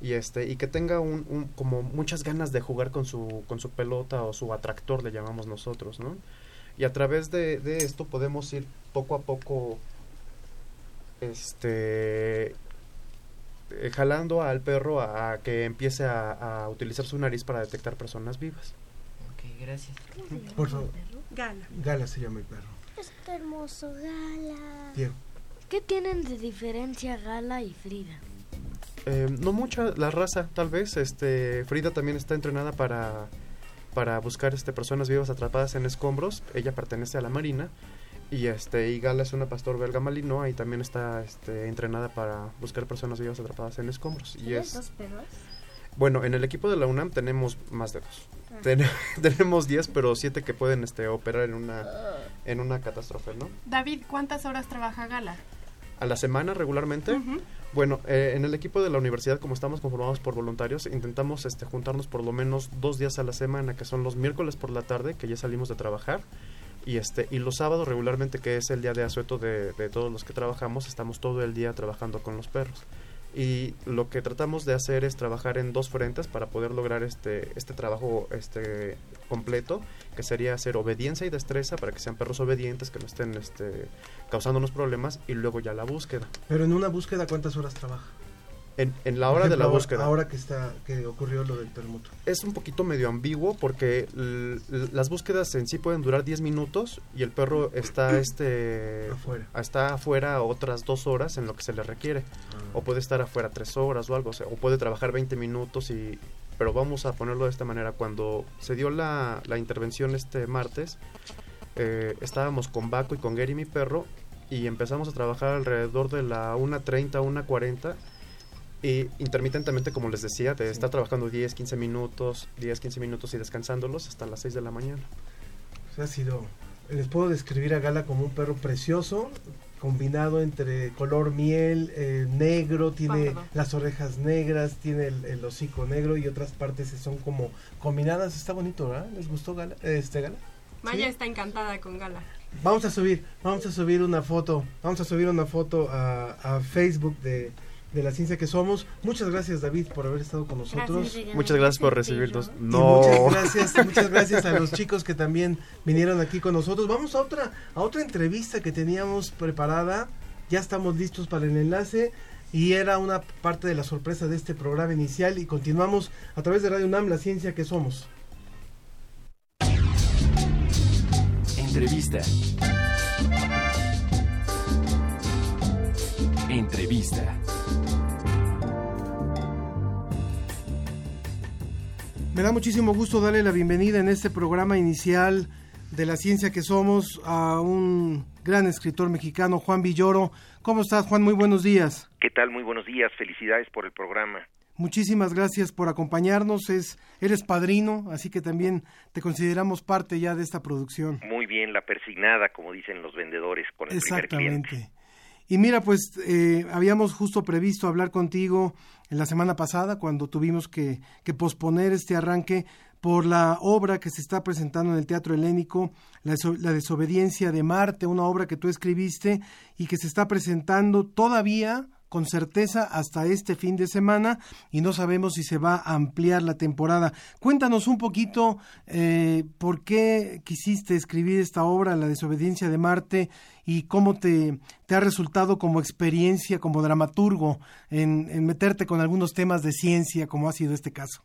y este y que tenga un, un- como muchas ganas de jugar con su con su pelota o su atractor le llamamos nosotros no y a través de, de esto podemos ir poco a poco este eh, jalando al perro a, a que empiece a, a utilizar su nariz para detectar personas vivas Ok, gracias. Por favor. Gala. Gala se llama el perro. Está hermoso, Gala. Diego. ¿Qué tienen de diferencia Gala y Frida? Eh, no mucha la raza tal vez este Frida también está entrenada para para buscar este personas vivas atrapadas en escombros ella pertenece a la marina y este y Gala es una pastor belga malinois y también está este, entrenada para buscar personas vivas atrapadas en escombros y ¿Tienes es dos perros? bueno en el equipo de la UNAM tenemos más de dos Ah. Ten- tenemos 10 pero 7 que pueden este operar en una en una catástrofe no David, ¿cuántas horas trabaja Gala? a la semana regularmente. Bueno, eh, en el equipo de la universidad, como estamos conformados por voluntarios, intentamos este, juntarnos por lo menos dos días a la semana, que son los miércoles por la tarde, que ya salimos de trabajar, y este y los sábados regularmente, que es el día de asueto de, de todos los que trabajamos, estamos todo el día trabajando con los perros. Y lo que tratamos de hacer es trabajar en dos frentes para poder lograr este, este trabajo este, completo, que sería hacer obediencia y destreza para que sean perros obedientes, que no estén este, causándonos problemas, y luego ya la búsqueda. Pero en una búsqueda, ¿cuántas horas trabaja? En, en la hora de la búsqueda. Ahora que está que ocurrió lo del terremoto. Es un poquito medio ambiguo porque las búsquedas en sí pueden durar 10 minutos y el perro está este Afuera. está afuera otras dos horas en lo que se le requiere o puede estar afuera tres horas o algo o, sea, o puede trabajar 20 minutos y pero vamos a ponerlo de esta manera cuando se dio la, la intervención este martes eh, estábamos con Baco y con Gary mi perro y empezamos a trabajar alrededor de la 1.30 1.40 y intermitentemente, como les decía, de estar trabajando 10, 15 minutos, 10, 15 minutos y descansándolos hasta las 6 de la mañana. O sea, ha sido. Les puedo describir a Gala como un perro precioso, combinado entre color miel, eh, negro, tiene Pardo. las orejas negras, tiene el, el hocico negro y otras partes son como combinadas. Está bonito, ¿verdad? ¿Les gustó Gala? Este Gala. Maya ¿Sí? está encantada con Gala. Vamos a subir, vamos a subir una foto, vamos a subir una foto a, a Facebook de, de la ciencia que somos. Muchas gracias David por haber estado con nosotros. Gracias, Muchas gracias por recibirnos. Y No. muchas gracias, muchas gracias a los chicos que también vinieron aquí con nosotros. Vamos a otra, a otra entrevista que teníamos preparada. Ya estamos listos para el enlace. Y era una parte de la sorpresa de este programa inicial. Y continuamos a través de Radio UNAM, la ciencia que somos. Entrevista. Entrevista. Me da muchísimo gusto darle la bienvenida en este programa inicial de la ciencia que somos a un gran escritor mexicano, Juan Villoro. ¿Cómo estás, Juan? Muy buenos días. ¿Qué tal? Muy buenos días. Felicidades por el programa. Muchísimas gracias por acompañarnos. Es, eres padrino, así que también te consideramos parte ya de esta producción. Muy bien, la persignada, como dicen los vendedores, con el primer cliente. Y mira, pues eh, habíamos justo previsto hablar contigo en la semana pasada cuando tuvimos que, que posponer este arranque por la obra que se está presentando en el Teatro Helénico, la, la desobediencia de Marte, una obra que tú escribiste y que se está presentando todavía, con certeza hasta este fin de semana y no sabemos si se va a ampliar la temporada. Cuéntanos un poquito eh, por qué quisiste escribir esta obra, La desobediencia de Marte, y cómo te, ha resultado como experiencia, como dramaturgo, en meterte con algunos temas de ciencia, como ha sido este caso.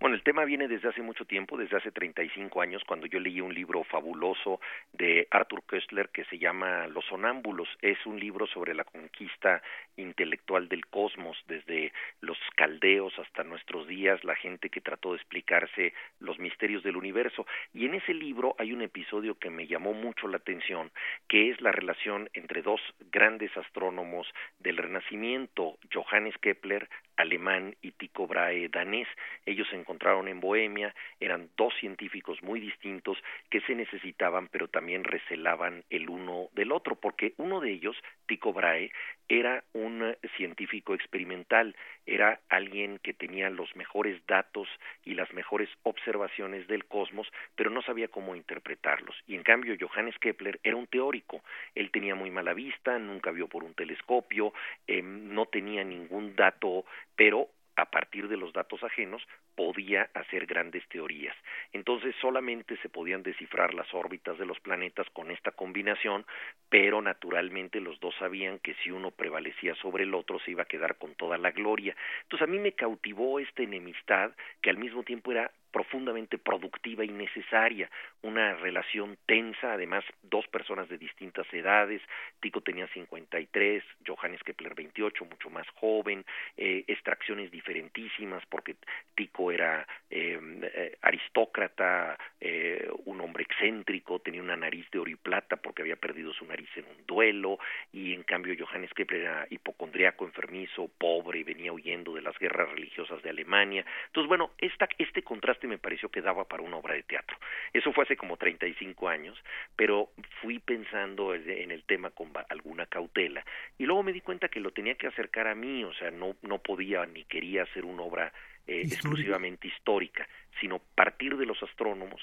Bueno, el tema viene desde hace mucho tiempo, desde hace 35 años, cuando yo leí un libro fabuloso de Arthur Koestler que se llama Los sonámbulos. Es un libro sobre la conquista intelectual del cosmos, desde los caldeos hasta nuestros días, la gente que trató de explicarse los misterios del universo. Y en ese libro hay un episodio que me llamó mucho la atención, que es la relación entre dos grandes astrónomos del Renacimiento, Johannes Kepler, alemán, y Tycho Brahe, danés. Ellos se encontraron en Bohemia, eran dos científicos muy distintos que se necesitaban pero también recelaban el uno del otro, porque uno de ellos, Tycho Brahe, era un científico experimental, era alguien que tenía los mejores datos y las mejores observaciones del cosmos, pero no sabía cómo interpretarlos. Y en cambio, Johannes Kepler era un teórico, él tenía muy mala vista, nunca vio por un telescopio, eh, no tenía ningún dato, pero a partir de los datos ajenos, podía hacer grandes teorías. Entonces solamente se podían descifrar las órbitas de los planetas con esta combinación, pero naturalmente los dos sabían que si uno prevalecía sobre el otro se iba a quedar con toda la gloria. Entonces a mí me cautivó esta enemistad que al mismo tiempo era profundamente productiva y necesaria, una relación tensa, además dos personas de distintas edades, Tico tenía 53, Johannes Kepler 28, mucho más joven, eh, extracciones diferentísimas porque Tico era em, eh, aristócrata, eh, un hombre excéntrico, tenía una nariz de oro y plata porque había perdido su nariz en un duelo. Y en cambio Johannes Kepler era hipocondriaco, enfermizo, pobre venía huyendo de las guerras religiosas de Alemania. Entonces, bueno, esta, este contraste me pareció que daba para una obra de teatro. Eso fue hace como 35 años, pero fui pensando en el tema con alguna cautela y luego me di cuenta que lo tenía que acercar a mí, o sea, no, no podía ni quería hacer una obra eh, exclusivamente histórica, sino partir de los astrónomos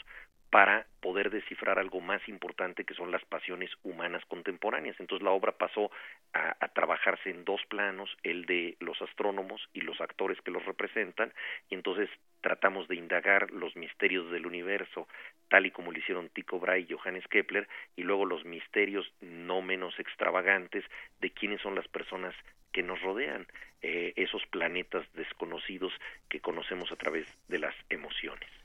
para poder descifrar algo más importante que son las pasiones humanas contemporáneas. Entonces la obra pasó a, a, trabajarse en dos planos, el de los astrónomos y los actores que los representan, y entonces tratamos de indagar los misterios del universo, tal y como lo hicieron Tycho Brahe y Johannes Kepler, y luego los misterios no menos extravagantes de quiénes son las personas que nos rodean, eh, esos planetas desconocidos que conocemos a través de las emociones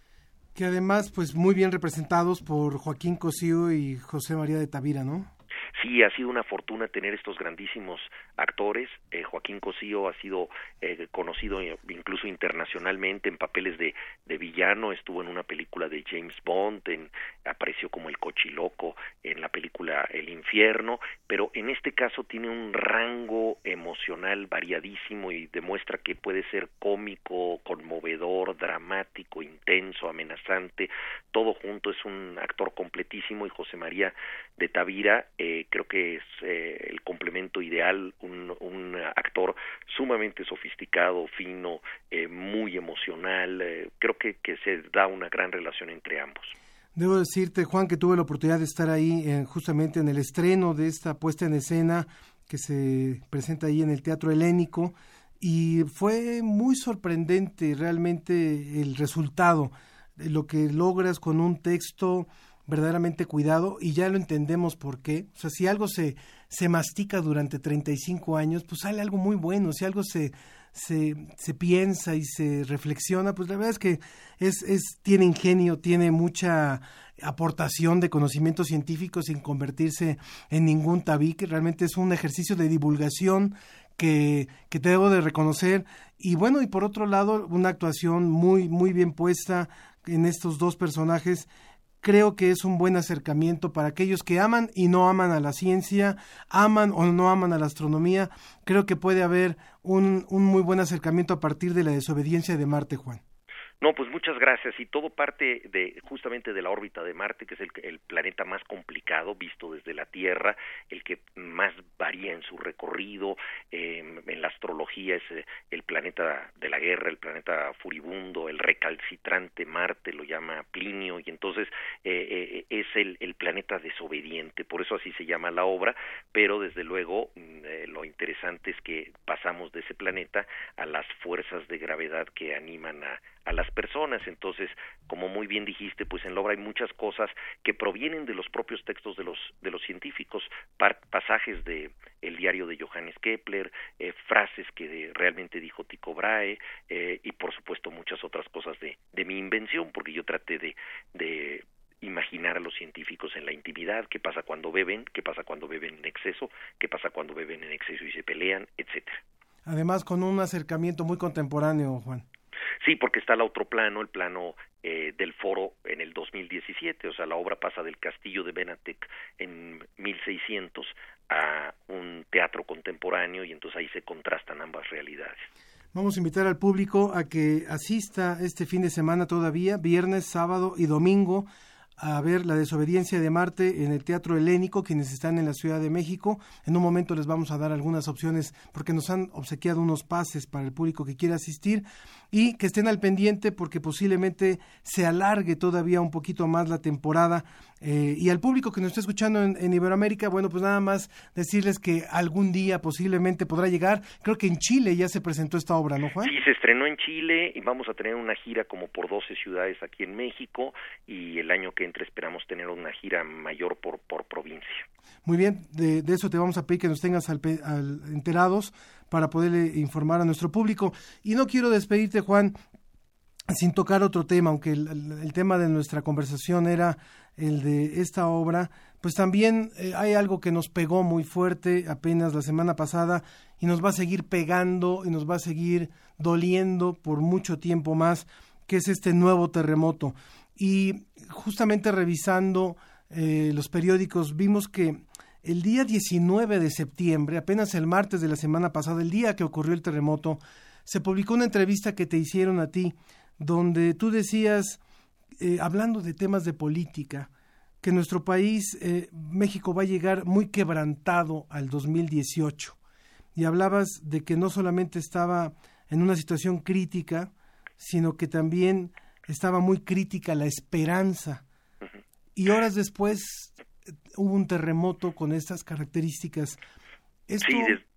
que además pues muy bien representados por Joaquín Cosío y José María de Tavira, ¿no? Sí, ha sido una fortuna tener estos grandísimos actores. Eh, Joaquín Cosío ha sido eh, conocido incluso internacionalmente en papeles de, villano. Estuvo en una película de James Bond, en, apareció como el cochiloco en la película El infierno, pero en este caso tiene un rango emocional variadísimo y demuestra que puede ser cómico, conmovedor, dramático, intenso, amenazante. Todo junto es un actor completísimo y José María de Tavira eh, creo que es eh, el complemento ideal, un, actor sumamente sofisticado, fino, eh, muy emocional, eh, creo que, se da una gran relación entre ambos. Debo decirte, Juan, que tuve la oportunidad de estar ahí justamente en el estreno de esta puesta en escena que se presenta ahí en el Teatro Helénico y fue muy sorprendente realmente el resultado, lo que logras con un texto verdaderamente cuidado y ya lo entendemos por qué. O sea, si algo se, se mastica durante 35 años, pues sale algo muy bueno. Si algo se, se, se piensa y se reflexiona, pues la verdad es que es, es, tiene ingenio, tiene mucha aportación de conocimientos científicos sin convertirse en ningún tabique. Realmente es un ejercicio de divulgación que, que te debo de reconocer. Y bueno, y por otro lado, una actuación muy, muy bien puesta en estos dos personajes creo que es un buen acercamiento para aquellos que aman y no aman a la ciencia, aman o no aman a la astronomía. Creo que puede haber un, un muy buen acercamiento a partir de la desobediencia de Marte, Juan. No, pues muchas gracias. Y todo parte de justamente de la órbita de Marte, que es el, el, planeta más complicado visto desde la Tierra, el que más varía en su recorrido. Eh, en la astrología es eh, el planeta de la guerra, el planeta furibundo, el recalcitrante Marte, lo llama Plinio, y entonces eh, es el, el, planeta desobediente. Por eso así se llama la obra, pero desde luego mm, eh, lo interesante es que pasamos de ese planeta a las fuerzas de gravedad que animan a, a las personas. Entonces, como muy bien dijiste, pues en la obra hay muchas cosas que provienen de los propios textos de los de los científicos, pasajes de el diario de Johannes Kepler, eh, frases que realmente dijo Tycho Brahe eh, y por supuesto muchas otras cosas de, de mi invención, porque yo traté de, de imaginar a los científicos en la intimidad, qué pasa cuando beben, qué pasa cuando beben en exceso, qué pasa cuando beben en exceso y se pelean, etcétera. Además, con un acercamiento muy contemporáneo, Juan. Sí, porque está el otro plano, el plano eh, del foro en el 2017, o sea, la obra pasa del castillo de Benatec en 1600 a un teatro contemporáneo y entonces ahí se contrastan ambas realidades. Vamos a invitar al público a que asista este fin de semana todavía, viernes, sábado y domingo, a ver la desobediencia de Marte en el Teatro Helénico, quienes están en la Ciudad de México. En un momento les vamos a dar algunas opciones porque nos han obsequiado unos pases para el público que quiera asistir y que estén al pendiente porque posiblemente se alargue todavía un poquito más la temporada. Eh, y al público que nos está escuchando en, Iberoamérica, bueno, pues nada más decirles que algún día posiblemente podrá llegar. Creo que en Chile ya se presentó esta obra, ¿no, Juan? Sí, se estrenó en Chile y vamos a tener una gira como por 12 ciudades aquí en México y el año que entre esperamos tener una gira mayor por, por provincia. Muy bien, de, eso te vamos a pedir que nos tengas al, enterados para poder informar a nuestro público. Y no quiero despedirte, Juan, sin tocar otro tema, aunque el, tema de nuestra conversación era el de esta obra, pues también eh, hay algo que nos pegó muy fuerte apenas la semana pasada y nos va a seguir pegando y nos va a seguir doliendo por mucho tiempo más, que es este nuevo terremoto. Y justamente revisando eh, los periódicos vimos que el día 19 de septiembre, apenas el martes de la semana pasada, el día que ocurrió el terremoto, se publicó una entrevista que te hicieron a ti, donde tú decías, eh, hablando de temas de política, que nuestro país, eh, México, va a llegar muy quebrantado al 2018. Y hablabas de que no solamente estaba en una situación crítica, sino que también estaba muy crítica la esperanza. Y horas después hubo un terremoto con estas características. ¿Esto,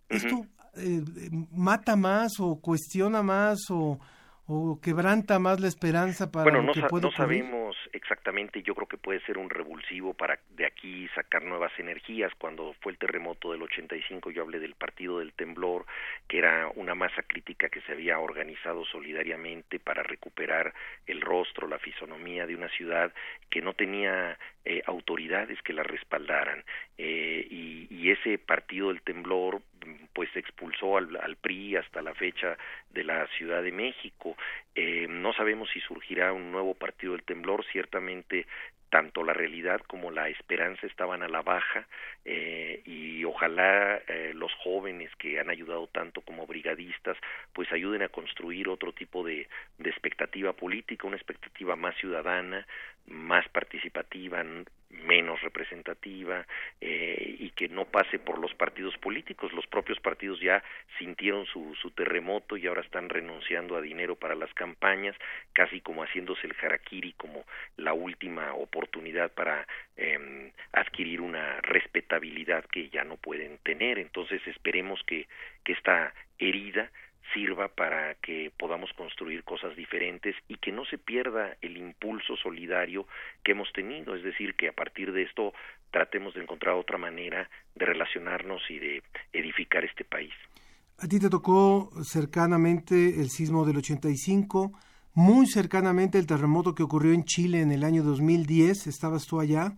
esto eh, mata más o cuestiona más o, o quebranta más la esperanza para bueno, no, que no sabemos exactamente, yo creo que puede ser un revulsivo para de aquí sacar nuevas energías. Cuando fue el terremoto del 85 yo hablé del Partido del Temblor, que era una masa crítica que se había organizado solidariamente para recuperar el rostro, la fisonomía de una ciudad que no tenía eh, autoridades que la respaldaran. Eh, y, y ese Partido del Temblor pues expulsó al, PRI hasta la fecha de la Ciudad de México. Eh, no sabemos si surgirá un nuevo partido del temblor, ciertamente tanto la realidad como la esperanza estaban a la baja eh, y ojalá eh, los jóvenes que han ayudado tanto como brigadistas pues ayuden a construir otro tipo de, de expectativa política, una expectativa más ciudadana, más participativa, menos representativa eh, y que no pase por los partidos políticos. Los propios partidos ya sintieron su, su terremoto y ahora están renunciando a dinero para las campañas, casi como haciéndose el harakiri como la última oportunidad para eh, adquirir una respetabilidad que ya no pueden tener. Entonces esperemos que, que esta herida sirva para que podamos construir cosas diferentes y que no se pierda el impulso solidario que hemos tenido, es decir, que a partir de esto tratemos de encontrar otra manera de relacionarnos y de edificar este país. A ti te tocó cercanamente el sismo del 85, muy cercanamente el terremoto que ocurrió en Chile en el año 2010, estabas tú allá,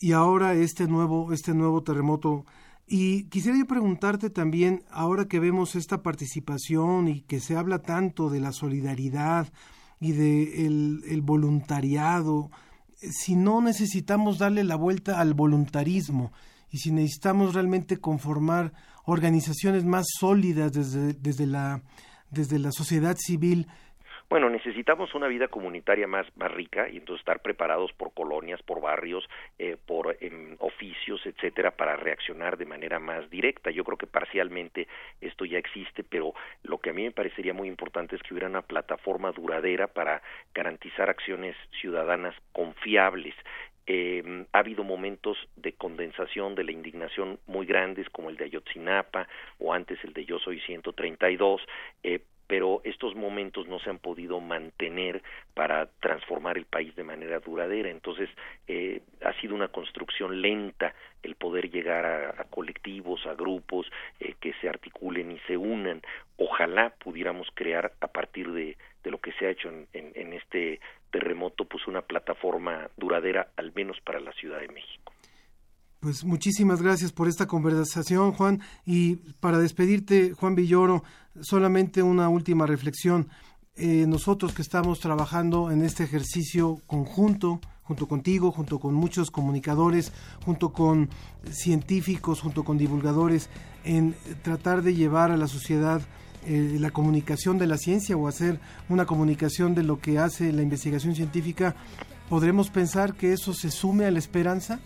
y ahora este nuevo, este nuevo terremoto y quisiera yo preguntarte también, ahora que vemos esta participación y que se habla tanto de la solidaridad y de el, voluntariado, si no necesitamos darle la vuelta al voluntarismo y si necesitamos realmente conformar organizaciones más sólidas desde, desde, la, desde la sociedad civil bueno, necesitamos una vida comunitaria más, más rica y entonces estar preparados por colonias, por barrios, eh, por em, oficios, etcétera, para reaccionar de manera más directa. Yo creo que parcialmente esto ya existe, pero lo que a mí me parecería muy importante es que hubiera una plataforma duradera para garantizar acciones ciudadanas confiables eh, ha habido momentos de condensación de la indignación muy grandes como el de Ayotzinapa o antes el de Yo Soy 132, eh, pero estos momentos no se han podido mantener para transformar el país de manera duradera. Entonces, eh, ha sido una construcción lenta el poder llegar a, colectivos, a grupos eh, que se articulen y se unan. Ojalá pudiéramos crear a partir de, lo que se ha hecho en, en este terremoto, pues una plataforma duradera, al menos para la Ciudad de México. Pues muchísimas gracias por esta conversación, Juan. Y para despedirte, Juan Villoro, solamente una última reflexión. Eh, nosotros que estamos trabajando en este ejercicio conjunto, junto contigo, junto con muchos comunicadores, junto con científicos, junto con divulgadores, en tratar de llevar a la sociedad eh, la comunicación de la ciencia o hacer una comunicación de lo que hace la investigación científica, ¿podremos pensar que eso se sume a la esperanza?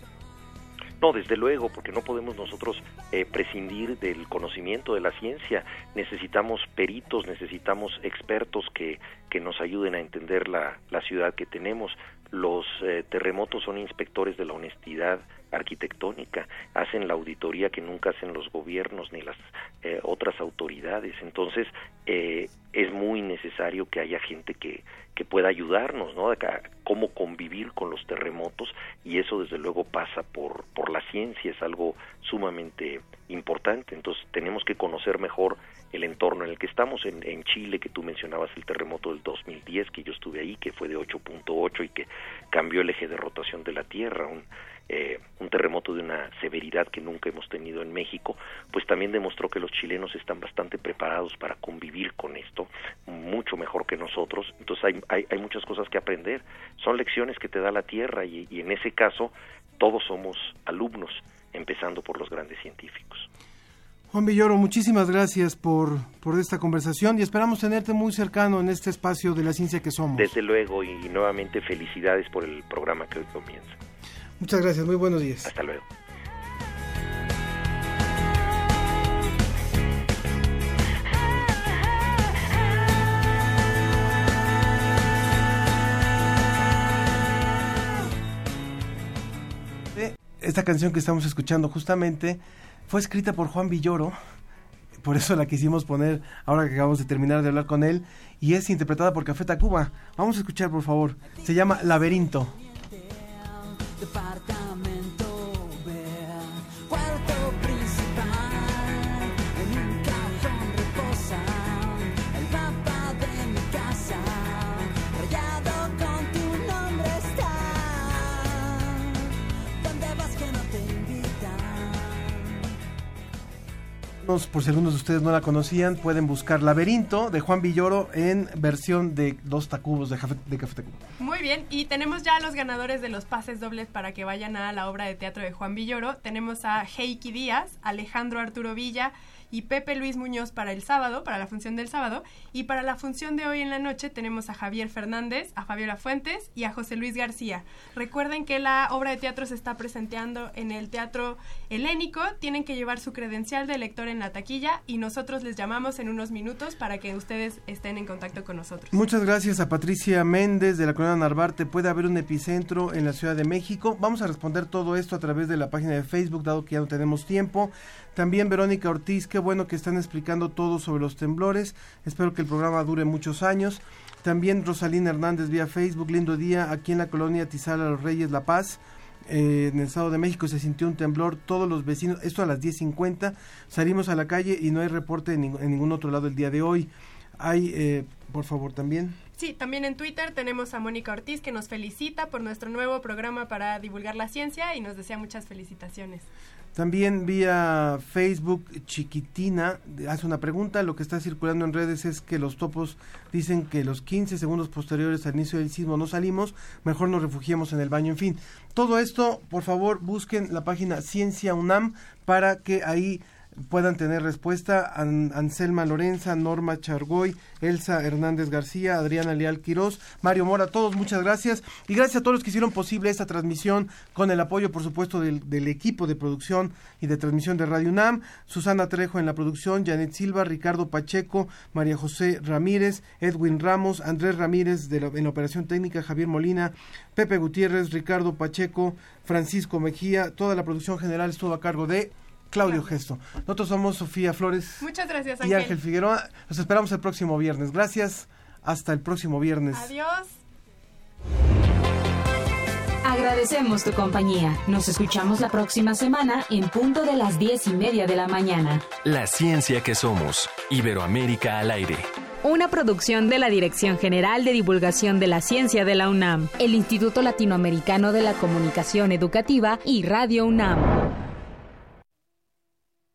No, desde luego, porque no podemos nosotros eh, prescindir del conocimiento de la ciencia. Necesitamos peritos, necesitamos expertos que, que nos ayuden a entender la, la ciudad que tenemos. Los eh, terremotos son inspectores de la honestidad arquitectónica, hacen la auditoría que nunca hacen los gobiernos ni las eh, otras autoridades. Entonces, eh, es muy necesario que haya gente que, que pueda ayudarnos, ¿no? A cómo convivir con los terremotos y eso desde luego pasa por, por la ciencia, es algo sumamente importante. Entonces, tenemos que conocer mejor el entorno en el que estamos. En, en Chile, que tú mencionabas el terremoto del 2010, que yo estuve ahí, que fue de 8.8 y que cambió el eje de rotación de la Tierra, un, eh, un terremoto de una severidad que nunca hemos tenido en México, pues también demostró que los chilenos están bastante preparados para convivir con esto, mucho mejor que nosotros. Entonces hay, hay, hay muchas cosas que aprender. Son lecciones que te da la Tierra y, y en ese caso todos somos alumnos, empezando por los grandes científicos. Juan Villoro, muchísimas gracias por, por esta conversación y esperamos tenerte muy cercano en este espacio de la ciencia que somos. Desde luego y nuevamente felicidades por el programa que hoy comienza. Muchas gracias, muy buenos días. Hasta luego. Esta canción que estamos escuchando justamente fue escrita por Juan Villoro, por eso la quisimos poner ahora que acabamos de terminar de hablar con él, y es interpretada por Café Tacuba. Vamos a escuchar, por favor. Se llama Laberinto. Por si algunos de ustedes no la conocían, pueden buscar Laberinto de Juan Villoro en versión de dos tacubos de Café, de Café Tacuba. Muy bien, y tenemos ya los ganadores de los pases dobles para que vayan a la obra de teatro de Juan Villoro. Tenemos a Heiki Díaz, Alejandro Arturo Villa, y Pepe Luis Muñoz para el sábado, para la función del sábado. Y para la función de hoy en la noche tenemos a Javier Fernández, a Fabiola Fuentes y a José Luis García. Recuerden que la obra de teatro se está presentando en el Teatro Helénico. Tienen que llevar su credencial de lector en la taquilla y nosotros les llamamos en unos minutos para que ustedes estén en contacto con nosotros. Muchas gracias a Patricia Méndez de la Colonia Narvarte. Puede haber un epicentro en la Ciudad de México. Vamos a responder todo esto a través de la página de Facebook, dado que ya no tenemos tiempo. También Verónica Ortiz, qué bueno que están explicando todo sobre los temblores. Espero que el programa dure muchos años. También Rosalina Hernández vía Facebook, lindo día aquí en la colonia Tizala Los Reyes La Paz. Eh, en el Estado de México se sintió un temblor, todos los vecinos, esto a las 10.50, salimos a la calle y no hay reporte en, ningún otro lado el día de hoy. Hay, eh, por favor, también. Sí, también en Twitter tenemos a Mónica Ortiz que nos felicita por nuestro nuevo programa para divulgar la ciencia y nos desea muchas felicitaciones. También vía Facebook Chiquitina hace una pregunta. Lo que está circulando en redes es que los topos dicen que los 15 segundos posteriores al inicio del sismo no salimos, mejor nos refugiemos en el baño. En fin, todo esto, por favor, busquen la página Ciencia UNAM para que ahí puedan tener respuesta. Anselma Lorenza, Norma Chargoy, Elsa Hernández García, Adriana Leal Quirós, Mario Mora, todos muchas gracias. Y gracias a todos los que hicieron posible esta transmisión con el apoyo, por supuesto, del, equipo de producción y de transmisión de Radio UNAM. Susana Trejo en la producción, Janet Silva, Ricardo Pacheco, María José Ramírez, Edwin Ramos, Andrés Ramírez de en la operación técnica, Javier Molina, Pepe Gutiérrez, Ricardo Pacheco, Francisco Mejía. Toda la producción general estuvo a cargo de Claudio Gesto. Nosotros somos Sofía Flores. Muchas gracias, Y Ángel Figueroa. Los esperamos el próximo viernes. Gracias. Hasta el próximo viernes. Adiós. Agradecemos tu compañía. Nos escuchamos la próxima semana en punto de las diez y media de la mañana. La ciencia que somos. Iberoamérica al aire. Una producción de la Dirección General de Divulgación de la Ciencia de la UNAM, el Instituto Latinoamericano de la Comunicación Educativa y Radio UNAM.